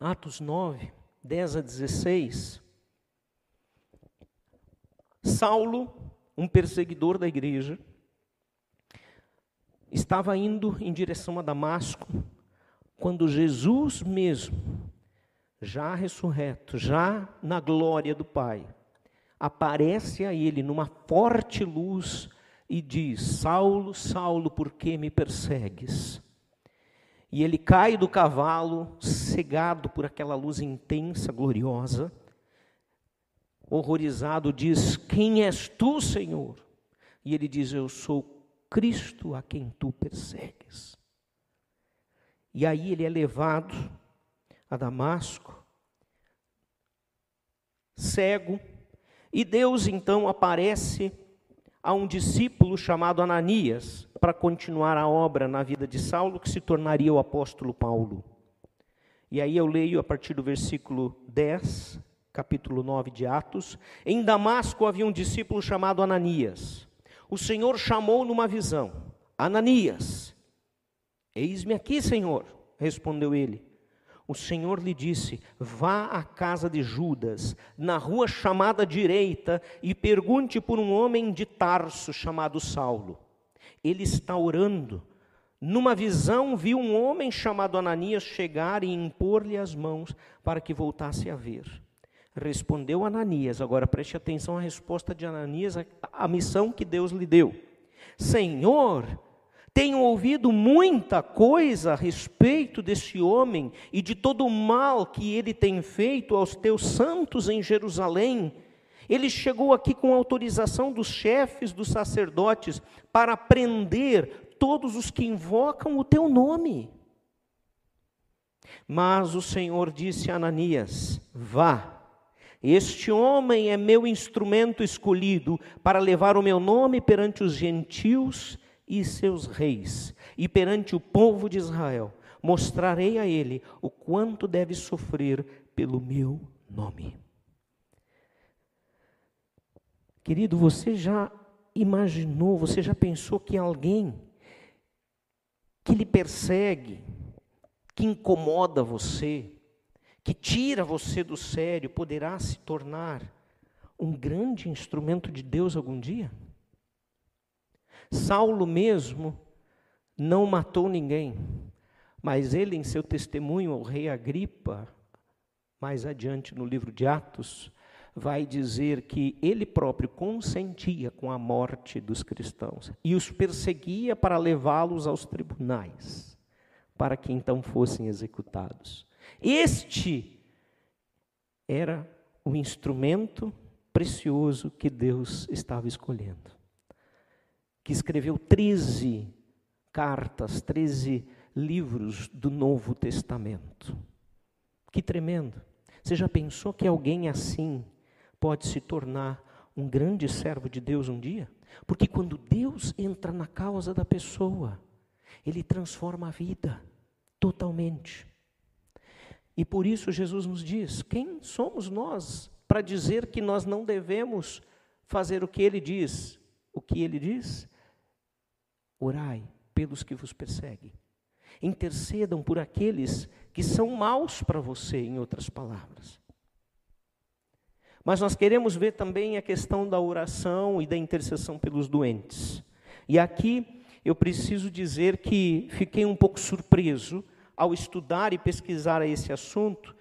Atos 9, 10 a 16. Saulo, um perseguidor da igreja, estava indo em direção a Damasco, quando Jesus mesmo, já ressurreto, já na glória do Pai, aparece a ele numa forte luz e diz: Saulo, Saulo, por que me persegues? E ele cai do cavalo, cegado por aquela luz intensa, gloriosa, horrorizado, diz: Quem és tu, Senhor? E ele diz: Eu sou Cristo a quem tu persegues. E aí ele é levado a Damasco, cego, e Deus então aparece a um discípulo chamado Ananias para continuar a obra na vida de Saulo, que se tornaria o apóstolo Paulo. E aí eu leio a partir do versículo 10, capítulo 9 de Atos. Em Damasco havia um discípulo chamado Ananias. O Senhor chamou numa visão: Ananias. Eis-me aqui, Senhor, respondeu ele. O Senhor lhe disse: Vá à casa de Judas, na rua chamada direita, e pergunte por um homem de Tarso chamado Saulo. Ele está orando. Numa visão, viu um homem chamado Ananias chegar e impor-lhe as mãos para que voltasse a ver. Respondeu Ananias, agora preste atenção à resposta de Ananias, a missão que Deus lhe deu. Senhor, tenho ouvido muita coisa a respeito desse homem e de todo o mal que ele tem feito aos teus santos em Jerusalém. Ele chegou aqui com autorização dos chefes dos sacerdotes para prender todos os que invocam o teu nome. Mas o Senhor disse a Ananias: Vá, este homem é meu instrumento escolhido para levar o meu nome perante os gentios e seus reis, e perante o povo de Israel. Mostrarei a ele o quanto deve sofrer pelo meu nome. Querido, você já imaginou, você já pensou que alguém que lhe persegue, que incomoda você, que tira você do sério, poderá se tornar um grande instrumento de Deus algum dia? Saulo mesmo não matou ninguém, mas ele, em seu testemunho ao rei Agripa, mais adiante no livro de Atos, vai dizer que ele próprio consentia com a morte dos cristãos e os perseguia para levá-los aos tribunais, para que então fossem executados. Este era o instrumento precioso que Deus estava escolhendo. Que escreveu 13 cartas, 13 livros do Novo Testamento. Que tremendo. Você já pensou que alguém assim pode se tornar um grande servo de Deus um dia? Porque quando Deus entra na causa da pessoa, ele transforma a vida totalmente. E por isso Jesus nos diz: quem somos nós para dizer que nós não devemos fazer o que ele diz? O que ele diz? Orai pelos que vos perseguem. Intercedam por aqueles que são maus para você, em outras palavras. Mas nós queremos ver também a questão da oração e da intercessão pelos doentes. E aqui eu preciso dizer que fiquei um pouco surpreso ao estudar e pesquisar esse assunto,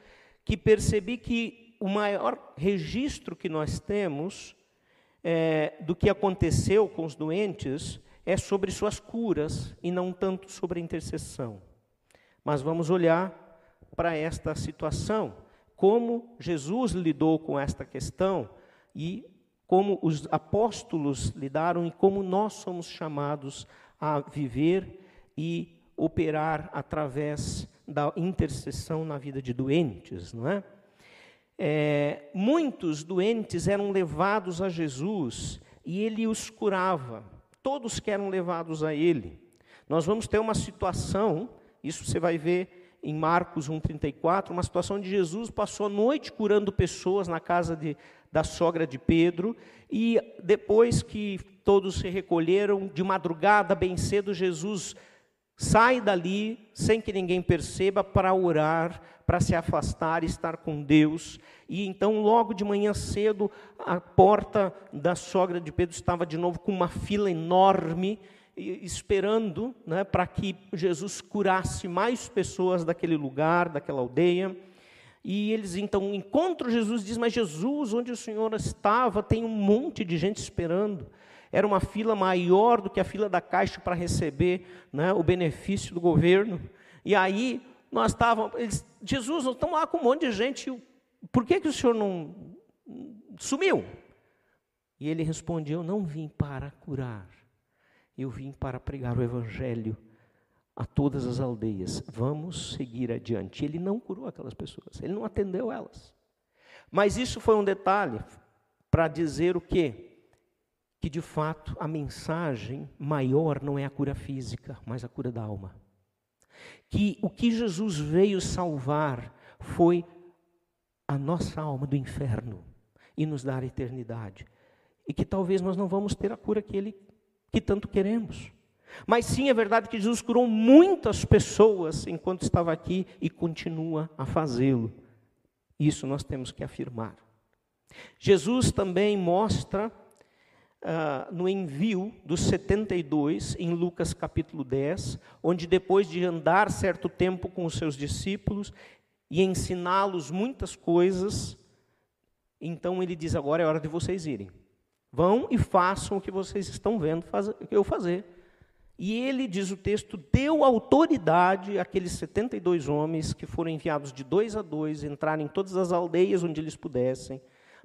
que percebi que o maior registro que nós temos é, do que aconteceu com os doentes é sobre suas curas e não tanto sobre a intercessão. Mas vamos olhar para esta situação, como Jesus lidou com esta questão e como os apóstolos lidaram e como nós somos chamados a viver e operar através da intercessão na vida de doentes, não é? É, muitos doentes eram levados a Jesus e ele os curava. Todos que eram levados a ele. Nós vamos ter uma situação, isso você vai ver em Marcos 1,34, uma situação de Jesus passou a noite curando pessoas na casa de, da sogra de Pedro, e depois que todos se recolheram, de madrugada, bem cedo, Jesus sai dali, sem que ninguém perceba, para orar, para se afastar, estar com Deus. E então, logo de manhã cedo, a porta da sogra de Pedro estava de novo com uma fila enorme, esperando né, para que Jesus curasse mais pessoas daquele lugar, daquela aldeia. E eles então encontram Jesus dizem: Mas Jesus, onde o Senhor estava, tem um monte de gente esperando. Era uma fila maior do que a fila da Caixa para receber né, o benefício do governo. E aí nós estávamos, eles, Jesus, nós estamos lá com um monte de gente, por que, que o Senhor não sumiu? E ele respondeu: Eu não vim para curar, eu vim para pregar o Evangelho a todas as aldeias. Vamos seguir adiante. Ele não curou aquelas pessoas, ele não atendeu elas. Mas isso foi um detalhe para dizer o quê? que de fato a mensagem maior não é a cura física, mas a cura da alma. Que o que Jesus veio salvar foi a nossa alma do inferno e nos dar a eternidade. E que talvez nós não vamos ter a cura que ele que tanto queremos. Mas sim é verdade que Jesus curou muitas pessoas enquanto estava aqui e continua a fazê-lo. Isso nós temos que afirmar. Jesus também mostra ah, no envio dos 72, em Lucas capítulo 10, onde depois de andar certo tempo com os seus discípulos e ensiná-los muitas coisas, então ele diz: agora é hora de vocês irem. Vão e façam o que vocês estão vendo eu fazer. E ele, diz o texto, deu autoridade àqueles 72 homens que foram enviados de dois a dois, entrarem em todas as aldeias onde eles pudessem,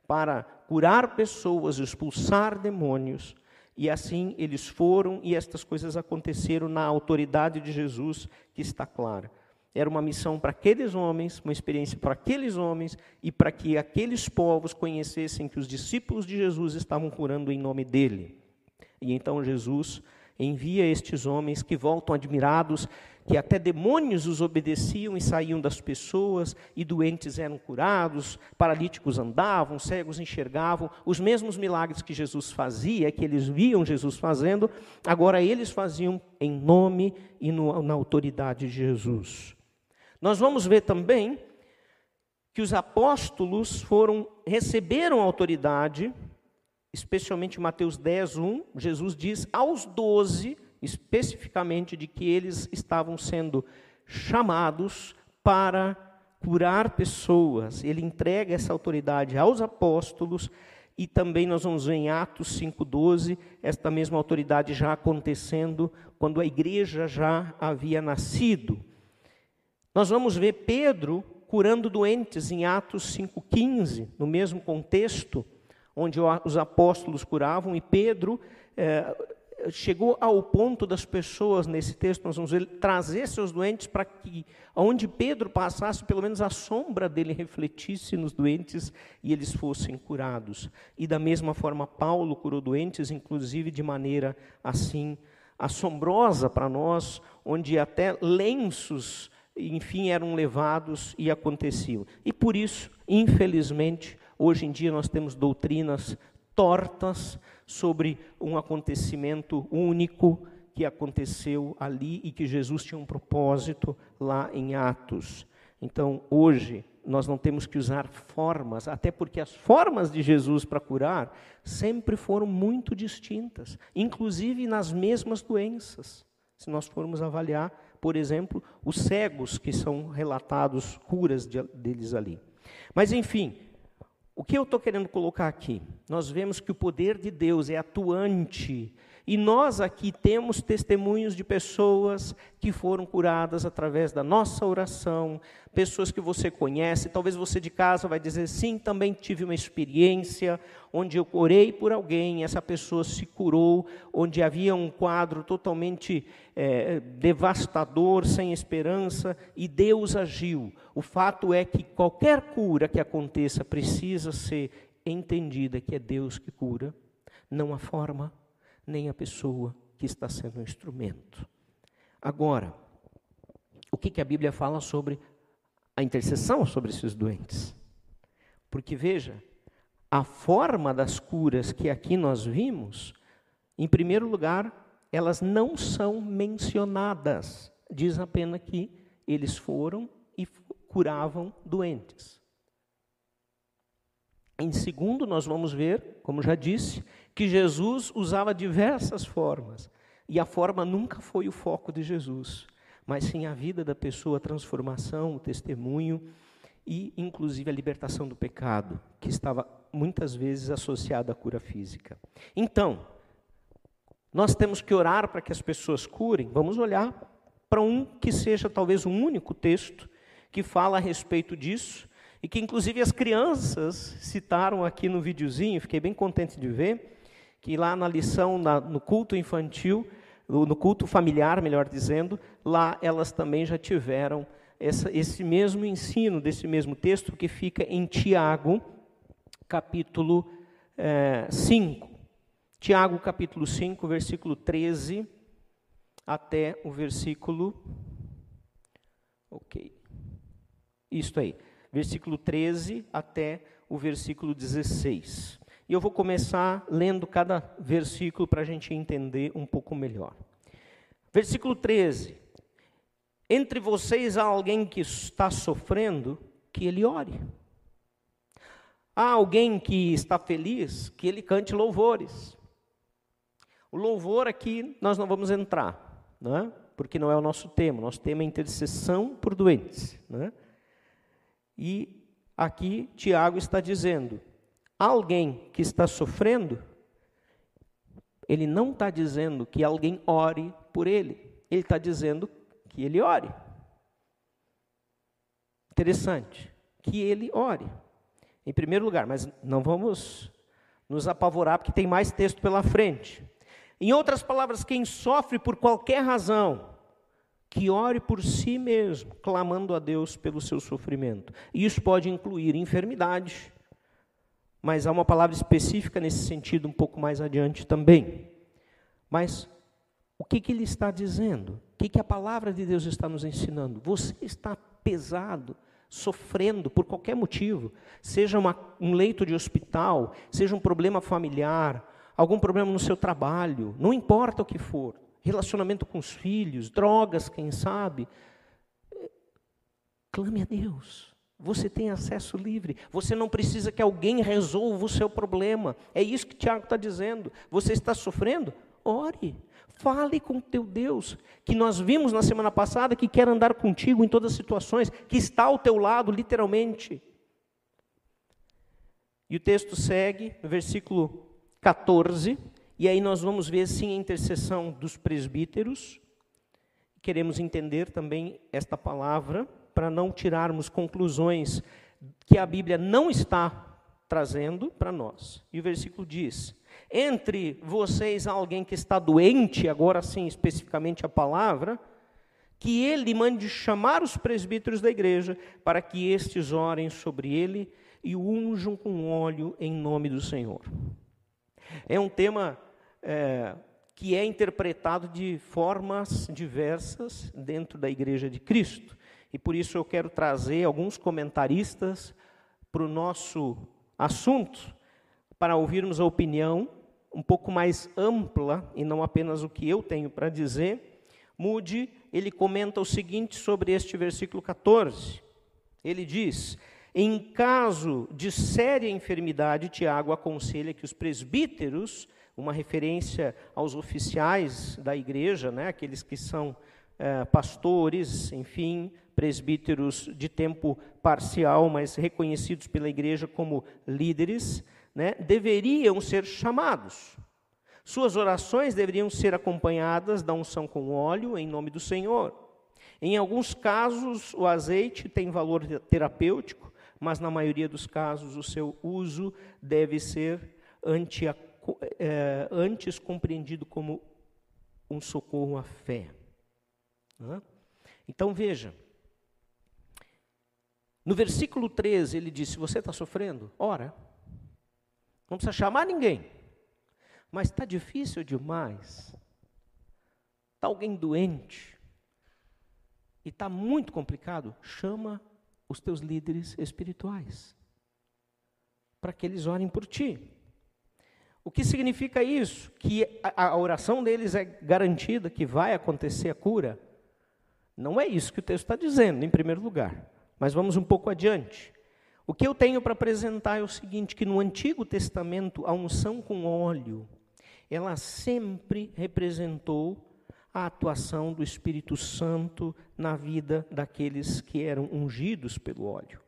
para curar pessoas, expulsar demônios. E assim eles foram e estas coisas aconteceram na autoridade de Jesus, que está clara. Era uma missão para aqueles homens, uma experiência para aqueles homens e para que aqueles povos conhecessem que os discípulos de Jesus estavam curando em nome dele. E então Jesus envia estes homens que voltam admirados, que até demônios os obedeciam e saíam das pessoas, e doentes eram curados, paralíticos andavam, cegos enxergavam, os mesmos milagres que Jesus fazia, que eles viam Jesus fazendo, agora eles faziam em nome e no- na autoridade de Jesus. Nós vamos ver também que os apóstolos foram receberam autoridade especialmente Mateus 10, 1, Jesus diz aos doze, especificamente, de que eles estavam sendo chamados para curar pessoas. Ele entrega essa autoridade aos apóstolos e também nós vamos ver em Atos 5,12, esta mesma autoridade já acontecendo quando a igreja já havia nascido. Nós vamos ver Pedro curando doentes em Atos 5,15, no mesmo contexto onde os apóstolos curavam, e Pedro eh, chegou ao ponto das pessoas, nesse texto, nós vamos ver, trazer seus doentes para que, onde Pedro passasse, pelo menos a sombra dele refletisse nos doentes e eles fossem curados. E da mesma forma, Paulo curou doentes, inclusive de maneira assim assombrosa para nós, onde até lenços, enfim, eram levados e aconteciam. E por isso, infelizmente, Hoje em dia nós temos doutrinas tortas sobre um acontecimento único que aconteceu ali e que Jesus tinha um propósito lá em Atos. Então, hoje, nós não temos que usar formas, até porque as formas de Jesus para curar sempre foram muito distintas, inclusive nas mesmas doenças. Se nós formos avaliar, por exemplo, os cegos que são relatados curas de- deles ali. Mas, enfim, o que eu estou querendo colocar aqui? Nós vemos que o poder de Deus é atuante. E nós aqui temos testemunhos de pessoas que foram curadas através da nossa oração, pessoas que você conhece, talvez você de casa vai dizer, sim, também tive uma experiência onde eu orei por alguém, essa pessoa se curou, onde havia um quadro totalmente eh, devastador, sem esperança, e Deus agiu. O fato é que qualquer cura que aconteça precisa ser entendida que é Deus que cura, não a forma, nem a pessoa que está sendo um instrumento. Agora, o que, que a Bíblia fala sobre a intercessão sobre esses doentes? Porque veja, a forma das curas que aqui nós vimos, em primeiro lugar, elas não são mencionadas. Diz apenas que eles foram e curavam doentes. Em segundo, nós vamos ver, como já disse, que Jesus usava diversas formas. E a forma nunca foi o foco de Jesus, mas sim a vida da pessoa, a transformação, o testemunho e, inclusive, a libertação do pecado, que estava muitas vezes associada à cura física. Então, nós temos que orar para que as pessoas curem. Vamos olhar para um que seja talvez um único texto que fala a respeito disso e que inclusive as crianças citaram aqui no videozinho, fiquei bem contente de ver, que lá na lição, na, no culto infantil, no, culto familiar, melhor dizendo, lá elas também já tiveram essa, esse mesmo ensino desse mesmo texto que fica em Tiago, capítulo 5. Tiago capítulo 5, versículo 13 até o versículo. Ok. Isto aí. Versículo 13 até o versículo 16. E eu vou começar lendo cada versículo para a gente entender um pouco melhor. Versículo 13. Entre vocês há alguém que está sofrendo, que ele ore. Há alguém que está feliz, que ele cante louvores. O louvor aqui nós não vamos entrar, não é? porque não é o nosso tema. Nosso tema é intercessão por doentes. Não é? E aqui Tiago está dizendo: alguém que está sofrendo, ele não está dizendo que alguém ore por ele, ele está dizendo que ele ore. Interessante, que ele ore. Em primeiro lugar, mas não vamos nos apavorar, porque tem mais texto pela frente. Em outras palavras, quem sofre por qualquer razão, que ore por si mesmo, clamando a Deus pelo seu sofrimento. Isso pode incluir enfermidade, mas há uma palavra específica nesse sentido um pouco mais adiante também. Mas o que, que ele está dizendo? O que, que a palavra de Deus está nos ensinando? Você está pesado, sofrendo por qualquer motivo, seja uma, um leito de hospital, seja um problema familiar, algum problema no seu trabalho, não importa o que for, relacionamento com os filhos, drogas, quem sabe, clame a Deus. Você tem acesso livre. Você não precisa que alguém resolva o seu problema. É isso que Tiago está dizendo. Você está sofrendo? Ore. Fale com o teu Deus, que nós vimos na semana passada, que quer andar contigo em todas as situações, que está ao teu lado, literalmente. E o texto segue, no versículo 14, e aí nós vamos ver sim a intercessão dos presbíteros. Queremos entender também esta palavra para não tirarmos conclusões que a Bíblia não está trazendo para nós. E o versículo diz: Entre vocês alguém que está doente, agora sim especificamente a palavra, que ele mande chamar os presbíteros da igreja, para que estes orem sobre ele e o unjam com óleo em nome do Senhor. É um tema é, que é interpretado de formas diversas dentro da igreja de Cristo. E por isso eu quero trazer alguns comentaristas para o nosso assunto, para ouvirmos a opinião um pouco mais ampla e não apenas o que eu tenho para dizer. Mude, ele comenta o seguinte sobre este versículo 14. Ele diz: Em caso de séria enfermidade, Tiago aconselha que os presbíteros, uma referência aos oficiais da igreja, né, aqueles que são eh, pastores, enfim, presbíteros de tempo parcial, mas reconhecidos pela igreja como líderes, né, deveriam ser chamados. Suas orações deveriam ser acompanhadas da unção com óleo em nome do Senhor. Em alguns casos, o azeite tem valor terapêutico, mas na maioria dos casos, o seu uso deve ser é, antes compreendido como um socorro à fé. Então veja, no versículo 13 ele diz: se você está sofrendo, ora. Não precisa chamar ninguém. Mas está difícil demais. Está alguém doente. E está muito complicado. Chama os teus líderes espirituais. Para que eles orem por ti. O que significa isso? Que a, a oração deles é garantida, que vai acontecer a cura? Não é isso que o texto está dizendo, em primeiro lugar. Mas vamos um pouco adiante. O que eu tenho para apresentar é o seguinte: que no Antigo Testamento, a unção com óleo, ela sempre representou a atuação do Espírito Santo na vida daqueles que eram ungidos pelo óleo.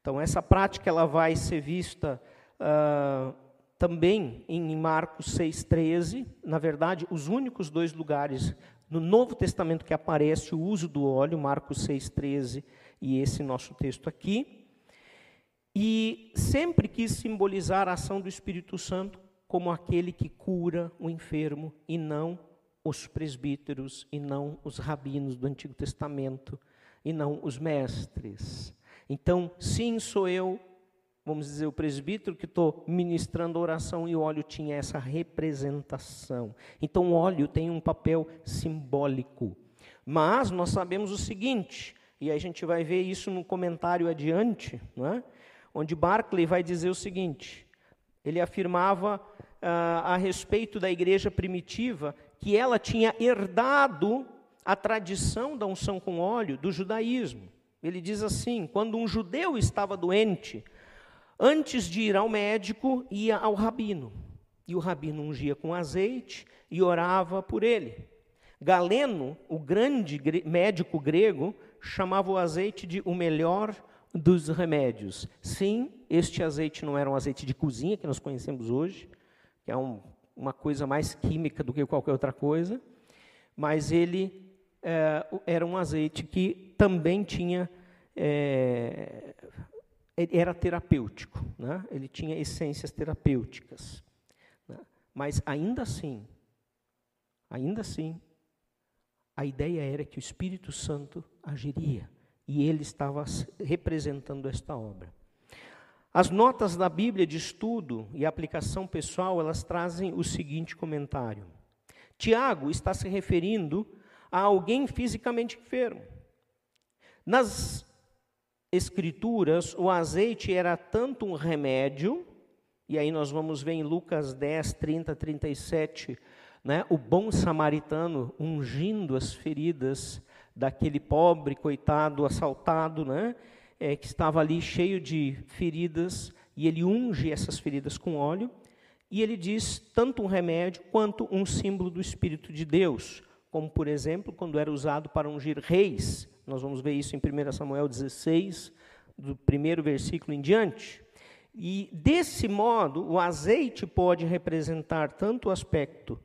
Então, essa prática ela vai ser vista uh, também em Marcos 6,13. Na verdade, os únicos dois lugares no Novo Testamento que aparece o uso do óleo, Marcos 6,13 e esse nosso texto aqui. E sempre quis simbolizar a ação do Espírito Santo como aquele que cura o enfermo e não os presbíteros e não os rabinos do Antigo Testamento e não os mestres. Então, sim, sou eu vamos dizer, o presbítero que estou ministrando a oração e o óleo tinha essa representação. Então, o óleo tem um papel simbólico. Mas nós sabemos o seguinte, e a gente vai ver isso no comentário adiante, é? onde Barclay vai dizer o seguinte: ele afirmava ah, a respeito da igreja primitiva que ela tinha herdado a tradição da unção com óleo do judaísmo. Ele diz assim: quando um judeu estava doente, antes de ir ao médico, ia ao rabino. E o rabino ungia com azeite e orava por ele. Galeno, o grande gre- médico grego, chamava o azeite de o melhor dos remédios. Sim, este azeite não era um azeite de cozinha que nós conhecemos hoje, que é um- uma coisa mais química do que qualquer outra coisa, mas ele eh, era um azeite que também tinha eh, era terapêutico, né? ele tinha essências terapêuticas. né? Mas ainda assim, ainda assim, a ideia era que o Espírito Santo agiria e ele estava representando esta obra. As notas da Bíblia de estudo e aplicação pessoal, elas trazem o seguinte comentário. Tiago está se referindo a alguém fisicamente enfermo. Nas Escrituras, o azeite era tanto um remédio, e aí nós vamos ver em Lucas 10, 30, 37, né, o bom samaritano ungindo as feridas daquele pobre, coitado, assaltado, né, é, que estava ali cheio de feridas, e ele unge essas feridas com óleo, e ele diz tanto um remédio quanto um símbolo do Espírito de Deus, como por exemplo, quando era usado para ungir reis. Nós vamos ver isso em 1 Samuel 16, do primeiro versículo em diante. E desse modo, o azeite pode representar tanto o aspecto,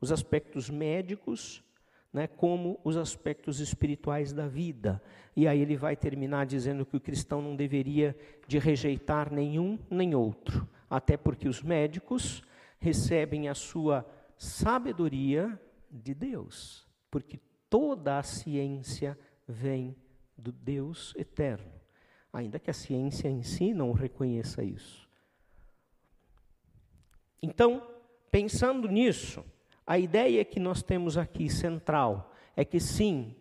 os aspectos médicos, né, como os aspectos espirituais da vida. E aí ele vai terminar dizendo que o cristão não deveria de rejeitar nenhum nem outro, até porque os médicos recebem a sua sabedoria de Deus, porque toda a ciência vem do Deus eterno, ainda que a ciência em si não reconheça isso. Então, pensando nisso, a ideia que nós temos aqui central é que sim,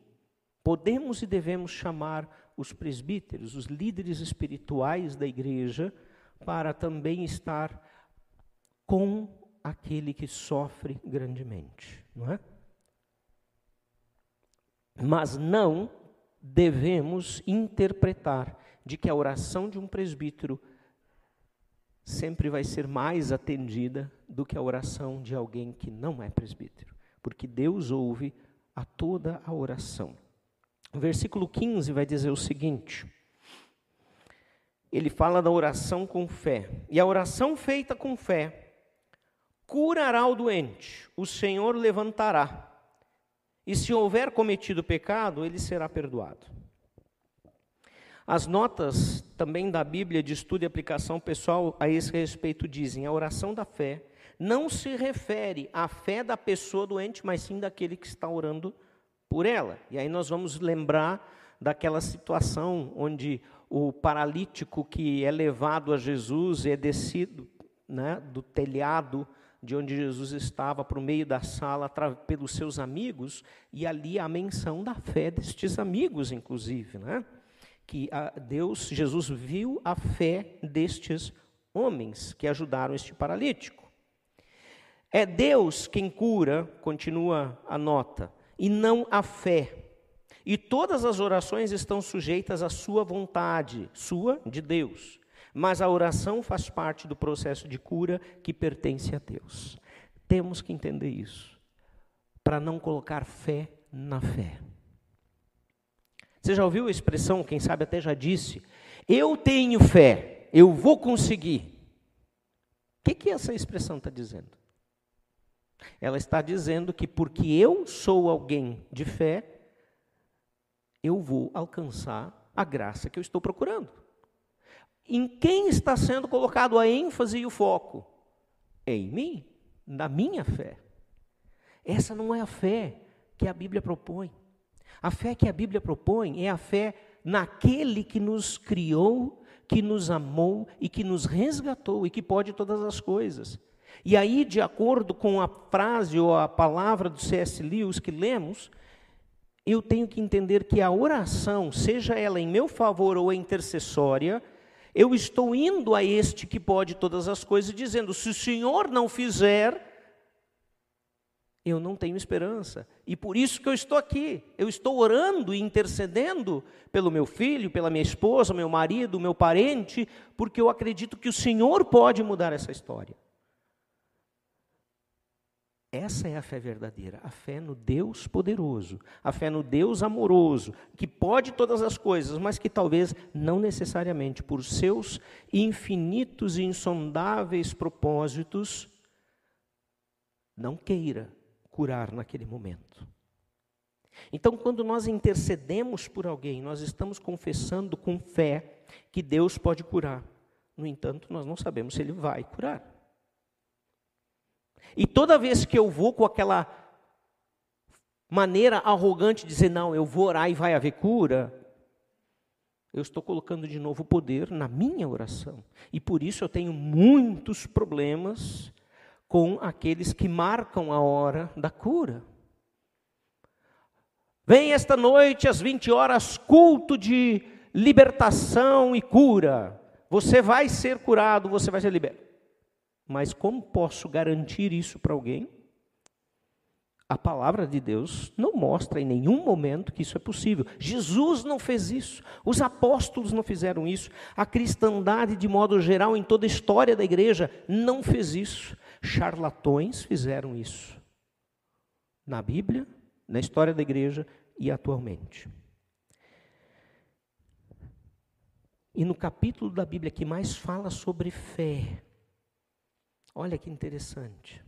podemos e devemos chamar os presbíteros, os líderes espirituais da igreja, para também estar com aquele que sofre grandemente, não é? Mas não devemos interpretar de que a oração de um presbítero sempre vai ser mais atendida do que a oração de alguém que não é presbítero, porque Deus ouve a toda a oração. O versículo 15 vai dizer o seguinte: ele fala da oração com fé, e a oração feita com fé curará o doente, o Senhor levantará, e se houver cometido pecado, ele será perdoado. As notas também da Bíblia de estudo e aplicação pessoal a esse respeito dizem: a oração da fé não se refere à fé da pessoa doente, mas sim daquele que está orando por ela. E aí nós vamos lembrar daquela situação onde o paralítico que é levado a Jesus é descido né, do telhado de onde Jesus estava para o meio da sala pelos seus amigos, e ali a menção da fé destes amigos, inclusive, né? que Deus, Jesus viu a fé destes homens que ajudaram este paralítico. É Deus quem cura, continua a nota, e não a fé. E todas as orações estão sujeitas à sua vontade, sua, de Deus. Mas a oração faz parte do processo de cura que pertence a Deus. Temos que entender isso, para não colocar fé na fé. Você já ouviu a expressão, quem sabe até já disse, eu tenho fé, eu vou conseguir. O que, que essa expressão está dizendo? Ela está dizendo que porque eu sou alguém de fé, eu vou alcançar a graça que eu estou procurando. Em quem está sendo colocado a ênfase e o foco? Em mim, na minha fé. Essa não é a fé que a Bíblia propõe. A fé que a Bíblia propõe é a fé naquele que nos criou, que nos amou e que nos resgatou e que pode todas as coisas. E aí, de acordo com a frase ou a palavra do C.S. Lewis que lemos, eu tenho que entender que a oração, seja ela em meu favor ou intercessória, eu estou indo a este que pode todas as coisas, dizendo: se o Senhor não fizer, eu não tenho esperança. E por isso que eu estou aqui. Eu estou orando e intercedendo pelo meu filho, pela minha esposa, meu marido, meu parente, porque eu acredito que o Senhor pode mudar essa história. Essa é a fé verdadeira, a fé no Deus poderoso, a fé no Deus amoroso, que pode todas as coisas, mas que talvez não necessariamente por seus infinitos e insondáveis propósitos não queira curar naquele momento. Então, quando nós intercedemos por alguém, nós estamos confessando com fé que Deus pode curar. No entanto, nós não sabemos se Ele vai curar. E toda vez que eu vou com aquela maneira arrogante de dizer, não, eu vou orar e vai haver cura, eu estou colocando de novo o poder na minha oração. E por isso eu tenho muitos problemas com aqueles que marcam a hora da cura. Vem esta noite às 20 horas culto de libertação e cura. Você vai ser curado, você vai ser liberto. Mas como posso garantir isso para alguém? A palavra de Deus não mostra em nenhum momento que isso é possível. Jesus não fez isso, os apóstolos não fizeram isso, a cristandade, de modo geral, em toda a história da igreja, não fez isso. Charlatões fizeram isso. Na Bíblia, na história da igreja e atualmente. E no capítulo da Bíblia que mais fala sobre fé, Olha que interessante.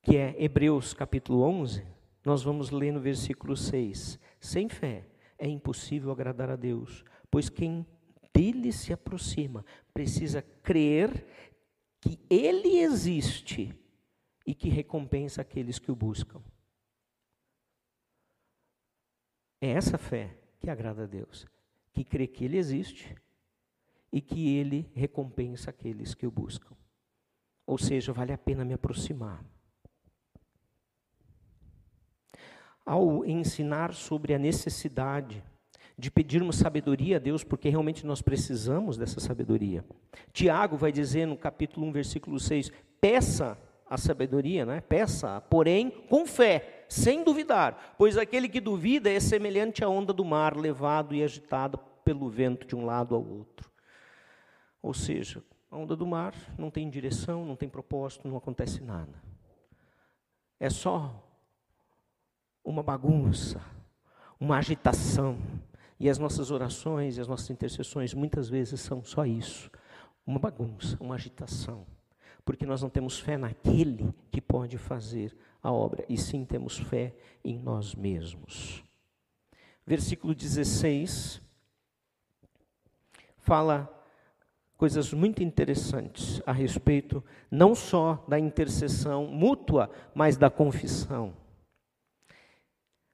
Que é Hebreus capítulo 11, nós vamos ler no versículo 6. Sem fé é impossível agradar a Deus, pois quem dele se aproxima precisa crer que ele existe e que recompensa aqueles que o buscam. É essa fé que agrada a Deus, que crê que ele existe e que ele recompensa aqueles que o buscam. Ou seja, vale a pena me aproximar. Ao ensinar sobre a necessidade de pedirmos sabedoria a Deus, porque realmente nós precisamos dessa sabedoria. Tiago vai dizer no capítulo 1, versículo 6: peça a sabedoria, né? peça, porém com fé, sem duvidar, pois aquele que duvida é semelhante à onda do mar, levado e agitado pelo vento de um lado ao outro. Ou seja, a onda do mar não tem direção, não tem propósito, não acontece nada. É só uma bagunça, uma agitação. E as nossas orações e as nossas intercessões muitas vezes são só isso: uma bagunça, uma agitação. Porque nós não temos fé naquele que pode fazer a obra, e sim temos fé em nós mesmos. Versículo 16 fala coisas muito interessantes a respeito não só da intercessão mútua, mas da confissão.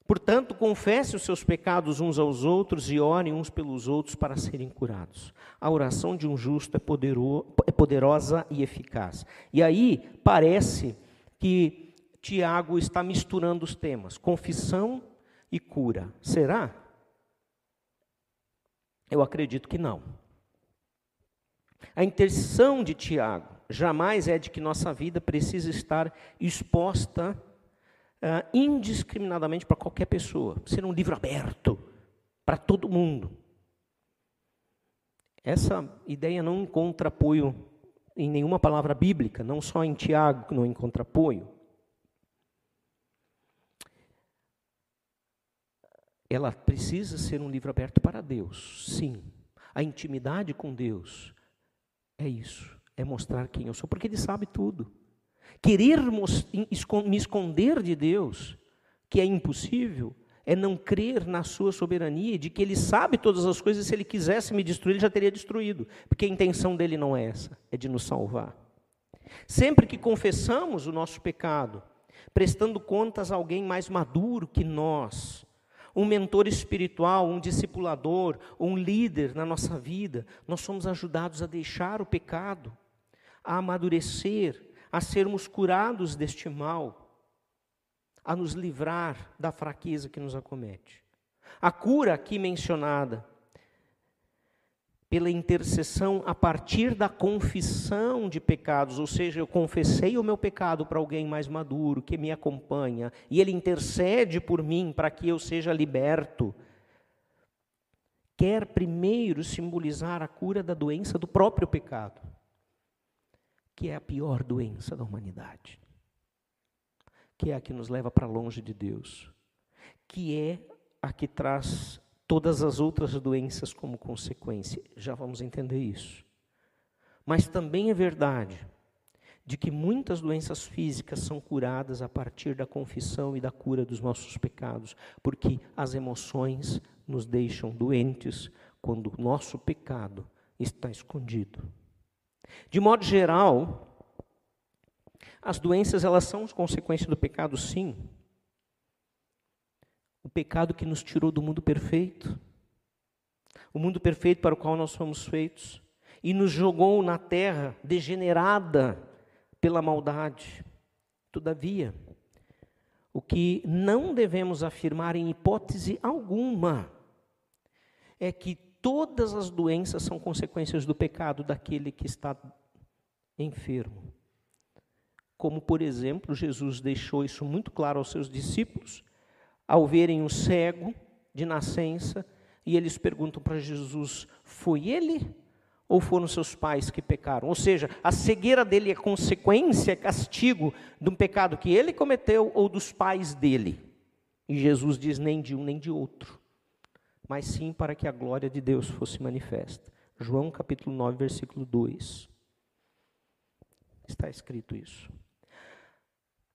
Portanto, confesse os seus pecados uns aos outros e orem uns pelos outros para serem curados. A oração de um justo é, é poderosa e eficaz. E aí parece que Tiago está misturando os temas, confissão e cura. Será? Eu acredito que não. A intenção de Tiago jamais é de que nossa vida precisa estar exposta uh, indiscriminadamente para qualquer pessoa, ser um livro aberto para todo mundo. Essa ideia não encontra apoio em nenhuma palavra bíblica, não só em Tiago que não encontra apoio. Ela precisa ser um livro aberto para Deus, sim. A intimidade com Deus é isso, é mostrar quem eu sou, porque Ele sabe tudo. Querer me esconder de Deus, que é impossível, é não crer na Sua soberania, de que Ele sabe todas as coisas, se Ele quisesse me destruir, Ele já teria destruído, porque a intenção dele não é essa, é de nos salvar. Sempre que confessamos o nosso pecado, prestando contas a alguém mais maduro que nós, um mentor espiritual, um discipulador, um líder na nossa vida, nós somos ajudados a deixar o pecado, a amadurecer, a sermos curados deste mal, a nos livrar da fraqueza que nos acomete. A cura aqui mencionada pela intercessão a partir da confissão de pecados, ou seja, eu confessei o meu pecado para alguém mais maduro que me acompanha, e ele intercede por mim para que eu seja liberto. Quer primeiro simbolizar a cura da doença do próprio pecado, que é a pior doença da humanidade, que é a que nos leva para longe de Deus, que é a que traz todas as outras doenças como consequência. Já vamos entender isso. Mas também é verdade de que muitas doenças físicas são curadas a partir da confissão e da cura dos nossos pecados, porque as emoções nos deixam doentes quando o nosso pecado está escondido. De modo geral, as doenças elas são consequência do pecado, sim, o pecado que nos tirou do mundo perfeito, o mundo perfeito para o qual nós fomos feitos, e nos jogou na terra degenerada pela maldade. Todavia, o que não devemos afirmar em hipótese alguma é que todas as doenças são consequências do pecado daquele que está enfermo. Como, por exemplo, Jesus deixou isso muito claro aos seus discípulos ao verem um cego de nascença e eles perguntam para Jesus: foi ele ou foram seus pais que pecaram? Ou seja, a cegueira dele é consequência, é castigo de um pecado que ele cometeu ou dos pais dele. E Jesus diz: nem de um nem de outro, mas sim para que a glória de Deus fosse manifesta. João capítulo 9, versículo 2. Está escrito isso.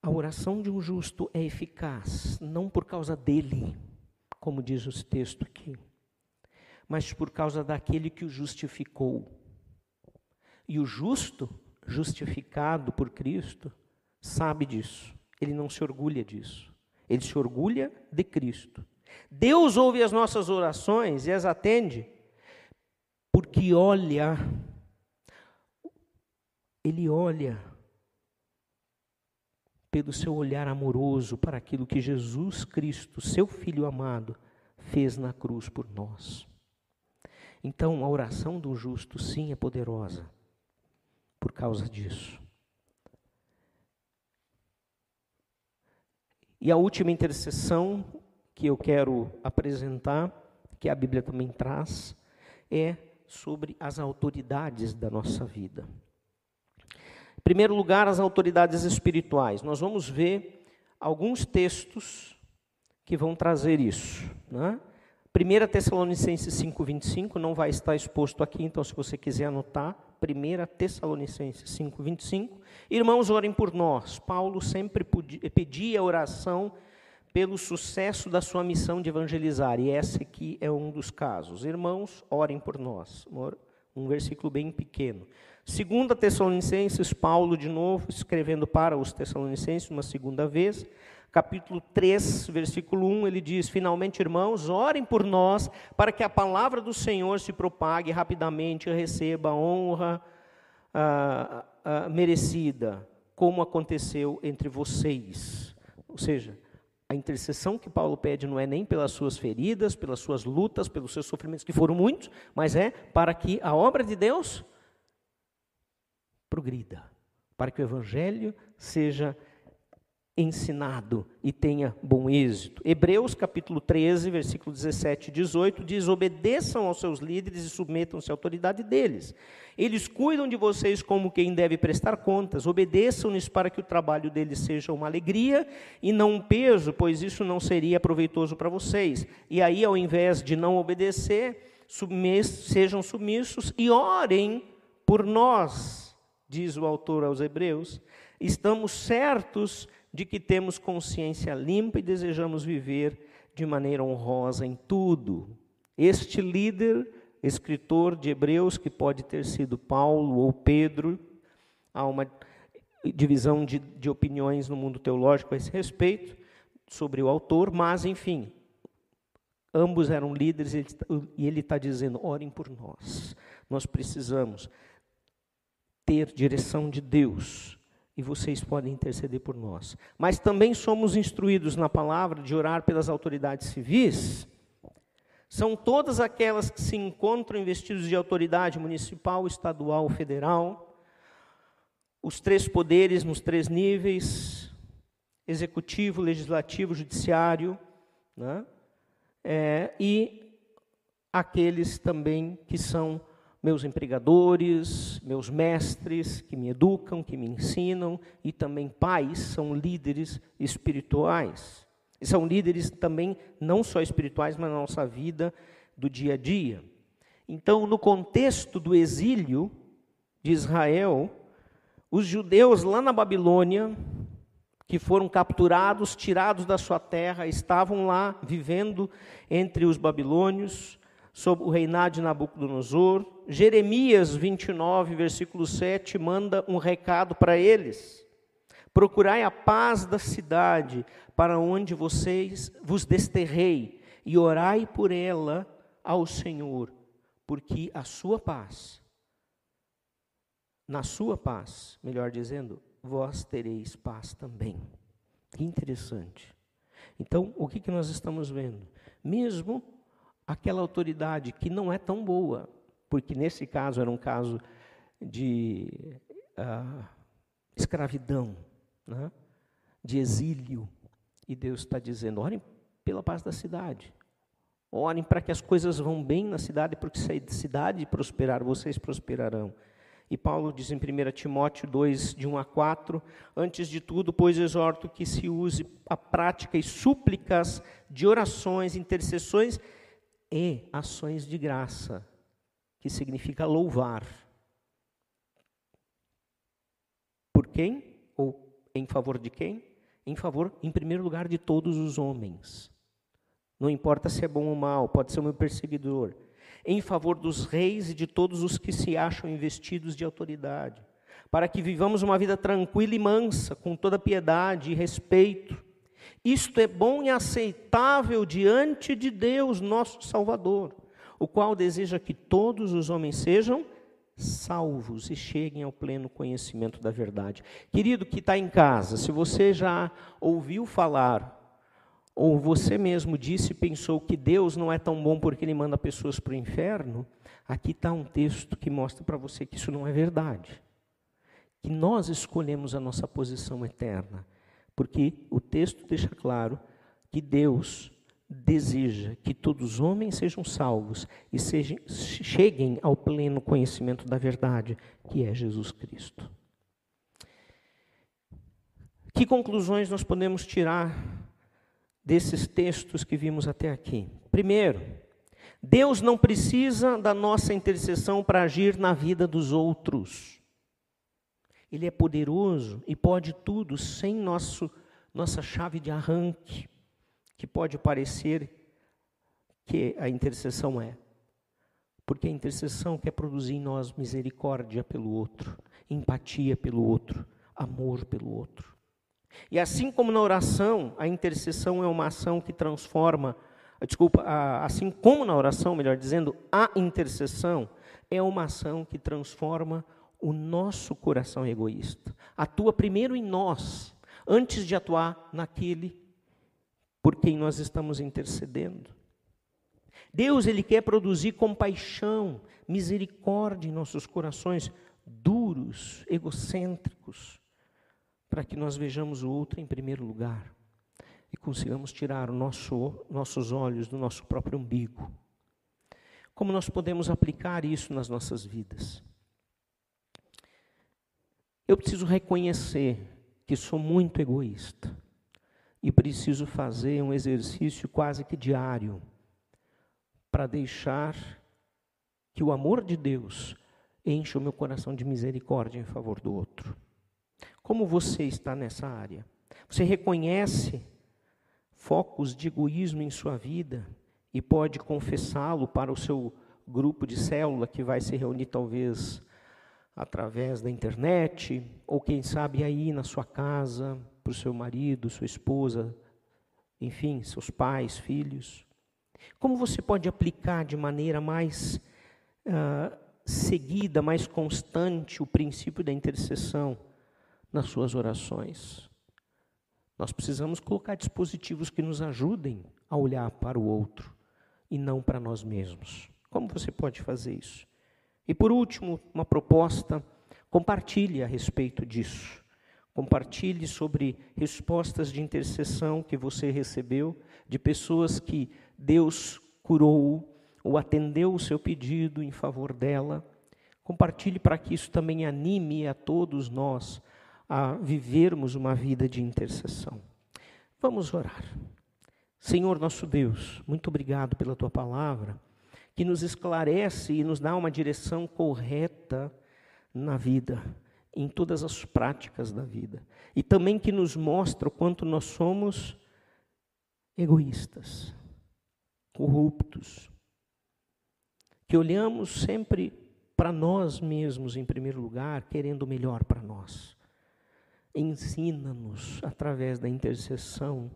A oração de um justo é eficaz, não por causa dele, como diz o texto aqui, mas por causa daquele que o justificou. E o justo, justificado por Cristo, sabe disso, ele não se orgulha disso, ele se orgulha de Cristo. Deus ouve as nossas orações e as atende, porque olha, ele olha pelo seu olhar amoroso para aquilo que Jesus Cristo, seu Filho amado, fez na cruz por nós. Então, a oração do justo, sim, é poderosa por causa disso. E a última intercessão que eu quero apresentar, que a Bíblia também traz, é sobre as autoridades da nossa vida. Primeiro lugar, as autoridades espirituais. Nós vamos ver alguns textos que vão trazer isso. Né? 1 Tessalonicenses 5,25 não vai estar exposto aqui, então se você quiser anotar, 1 Tessalonicenses 5,25. Irmãos, orem por nós. Paulo sempre pedia oração pelo sucesso da sua missão de evangelizar, e esse aqui é um dos casos. Irmãos, orem por nós. Um versículo bem pequeno. Segunda Tessalonicenses, Paulo de novo escrevendo para os Tessalonicenses uma segunda vez, capítulo 3, versículo 1, ele diz: "Finalmente, irmãos, orem por nós, para que a palavra do Senhor se propague rapidamente e receba a honra ah, ah, merecida, como aconteceu entre vocês." Ou seja, a intercessão que Paulo pede não é nem pelas suas feridas, pelas suas lutas, pelos seus sofrimentos, que foram muitos, mas é para que a obra de Deus progrida, para que o evangelho seja ensinado e tenha bom êxito. Hebreus capítulo 13, versículo 17 e 18 diz: "Obedeçam aos seus líderes e submetam-se à autoridade deles. Eles cuidam de vocês como quem deve prestar contas. Obedeçam-lhes para que o trabalho deles seja uma alegria e não um peso, pois isso não seria proveitoso para vocês. E aí, ao invés de não obedecer, sejam submissos e orem por nós." Diz o autor aos Hebreus, estamos certos de que temos consciência limpa e desejamos viver de maneira honrosa em tudo. Este líder, escritor de Hebreus, que pode ter sido Paulo ou Pedro, há uma divisão de, de opiniões no mundo teológico a esse respeito, sobre o autor, mas, enfim, ambos eram líderes e ele está- dizendo: orem por nós. Nós precisamos ter direção de Deus e vocês podem interceder por nós. Mas também somos instruídos na palavra de orar pelas autoridades civis. São todas aquelas que se encontram investidos de autoridade municipal, estadual, federal, os três poderes nos três níveis, executivo, legislativo, judiciário, né? É, e aqueles também que são meus empregadores, meus mestres, que me educam, que me ensinam, e também pais, são líderes espirituais. E são líderes também, não só espirituais, mas na nossa vida do dia a dia. Então, no contexto do exílio de Israel, os judeus lá na Babilônia, que foram capturados, tirados da sua terra, estavam lá vivendo entre os babilônios, sob o reinado de Nabucodonosor. Jeremias 29, versículo 7, manda um recado para eles: Procurai a paz da cidade, para onde vocês vos desterrei, e orai por ela ao Senhor, porque a sua paz, na sua paz, melhor dizendo, vós tereis paz também. Que interessante. Então, o que, que nós estamos vendo? Mesmo aquela autoridade que não é tão boa, porque nesse caso era um caso de ah, escravidão, né? de exílio, e Deus está dizendo: orem pela paz da cidade, orem para que as coisas vão bem na cidade, porque se a cidade prosperar, vocês prosperarão. E Paulo diz em 1 Timóteo 2, de 1 a 4, antes de tudo, pois exorto que se use a prática e súplicas de orações, intercessões e ações de graça, que significa louvar. Por quem? Ou em favor de quem? Em favor, em primeiro lugar, de todos os homens. Não importa se é bom ou mal, pode ser o meu perseguidor. Em favor dos reis e de todos os que se acham investidos de autoridade, para que vivamos uma vida tranquila e mansa, com toda piedade e respeito. Isto é bom e aceitável diante de Deus, nosso Salvador, o qual deseja que todos os homens sejam salvos e cheguem ao pleno conhecimento da verdade. Querido que está em casa, se você já ouviu falar, ou você mesmo disse e pensou que Deus não é tão bom porque Ele manda pessoas para o inferno, aqui está um texto que mostra para você que isso não é verdade. Que nós escolhemos a nossa posição eterna, porque o texto deixa claro que Deus deseja que todos os homens sejam salvos e sejam, cheguem ao pleno conhecimento da verdade, que é Jesus Cristo. Que conclusões nós podemos tirar desses textos que vimos até aqui? Primeiro, Deus não precisa da nossa intercessão para agir na vida dos outros. Ele é poderoso e pode tudo sem nosso, nossa chave de arranque que pode parecer que a intercessão é. Porque a intercessão quer produzir em nós misericórdia pelo outro, empatia pelo outro, amor pelo outro. E assim como na oração, a intercessão é uma ação que transforma, desculpa, assim como na oração, melhor dizendo, a intercessão é uma ação que transforma o nosso coração egoísta. Atua primeiro em nós, antes de atuar naquele por quem nós estamos intercedendo. Deus, Ele quer produzir compaixão, misericórdia em nossos corações duros, egocêntricos, para que nós vejamos o outro em primeiro lugar e consigamos tirar nosso, nossos olhos do nosso próprio umbigo. Como nós podemos aplicar isso nas nossas vidas? Eu preciso reconhecer que sou muito egoísta e preciso fazer um exercício quase que diário para deixar que o amor de Deus encha o meu coração de misericórdia em favor do outro. Como você está nessa área? Você reconhece focos de egoísmo em sua vida e pode confessá-lo para o seu grupo de célula que vai se reunir talvez através da internet, ou quem sabe aí na sua casa, para o seu marido, sua esposa, enfim, seus pais, filhos. Como você pode aplicar de maneira mais ah, seguida, mais constante, o princípio da intercessão nas suas orações? Nós precisamos colocar dispositivos que nos ajudem a olhar para o outro e não para nós mesmos. Como você pode fazer isso? E por último, uma proposta: compartilhe a respeito disso. Compartilhe sobre respostas de intercessão que você recebeu de pessoas que Deus curou ou atendeu o seu pedido em favor dela. Compartilhe para que isso também anime a todos nós a vivermos uma vida de intercessão. Vamos orar. Senhor nosso Deus, muito obrigado pela tua palavra, que nos esclarece e nos dá uma direção correta na vida, em todas as práticas da vida, e também que nos mostra o quanto nós somos egoístas, corruptos, que olhamos sempre para nós mesmos em primeiro lugar, querendo o melhor para nós. Ensina-nos através da intercessão,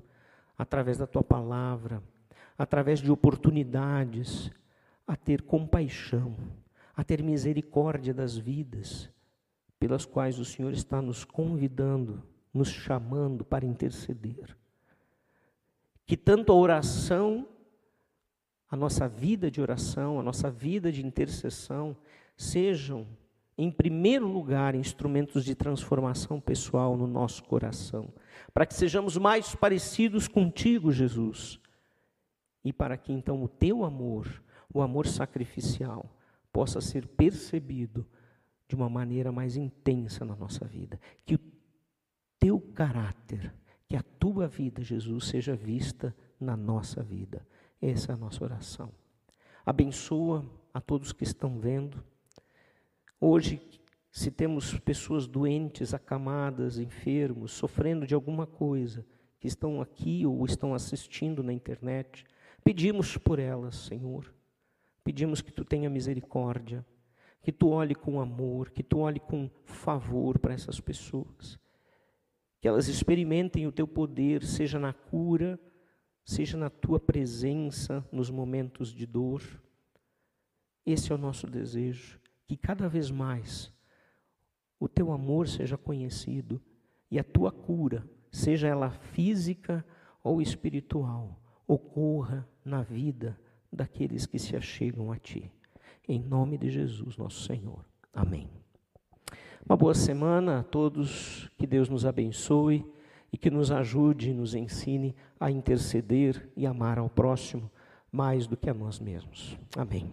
através da tua palavra, através de oportunidades, a ter compaixão, a ter misericórdia das vidas pelas quais o Senhor está nos convidando, nos chamando para interceder. Que tanto a oração, a nossa vida de oração, a nossa vida de intercessão, sejam, em primeiro lugar, instrumentos de transformação pessoal no nosso coração, para que sejamos mais parecidos contigo, Jesus, e para que então o teu amor, o amor sacrificial, possa ser percebido de uma maneira mais intensa na nossa vida. Que o teu caráter, que a tua vida, Jesus, seja vista na nossa vida. Essa é a nossa oração. Abençoa a todos que estão vendo. Hoje, se temos pessoas doentes, acamadas, enfermos, sofrendo de alguma coisa, que estão aqui ou estão assistindo na internet, pedimos por elas, Senhor. Pedimos que tu tenha misericórdia, que tu olhe com amor, que tu olhe com favor para essas pessoas. Que elas experimentem o teu poder, seja na cura, seja na tua presença nos momentos de dor. Esse é o nosso desejo, que cada vez mais o teu amor seja conhecido e a tua cura, seja ela física ou espiritual, ocorra na vida daqueles que se achegam a ti. Em nome de Jesus, nosso Senhor. Amém. Uma boa semana a todos, que Deus nos abençoe e que nos ajude e nos ensine a interceder e amar ao próximo mais do que a nós mesmos. Amém.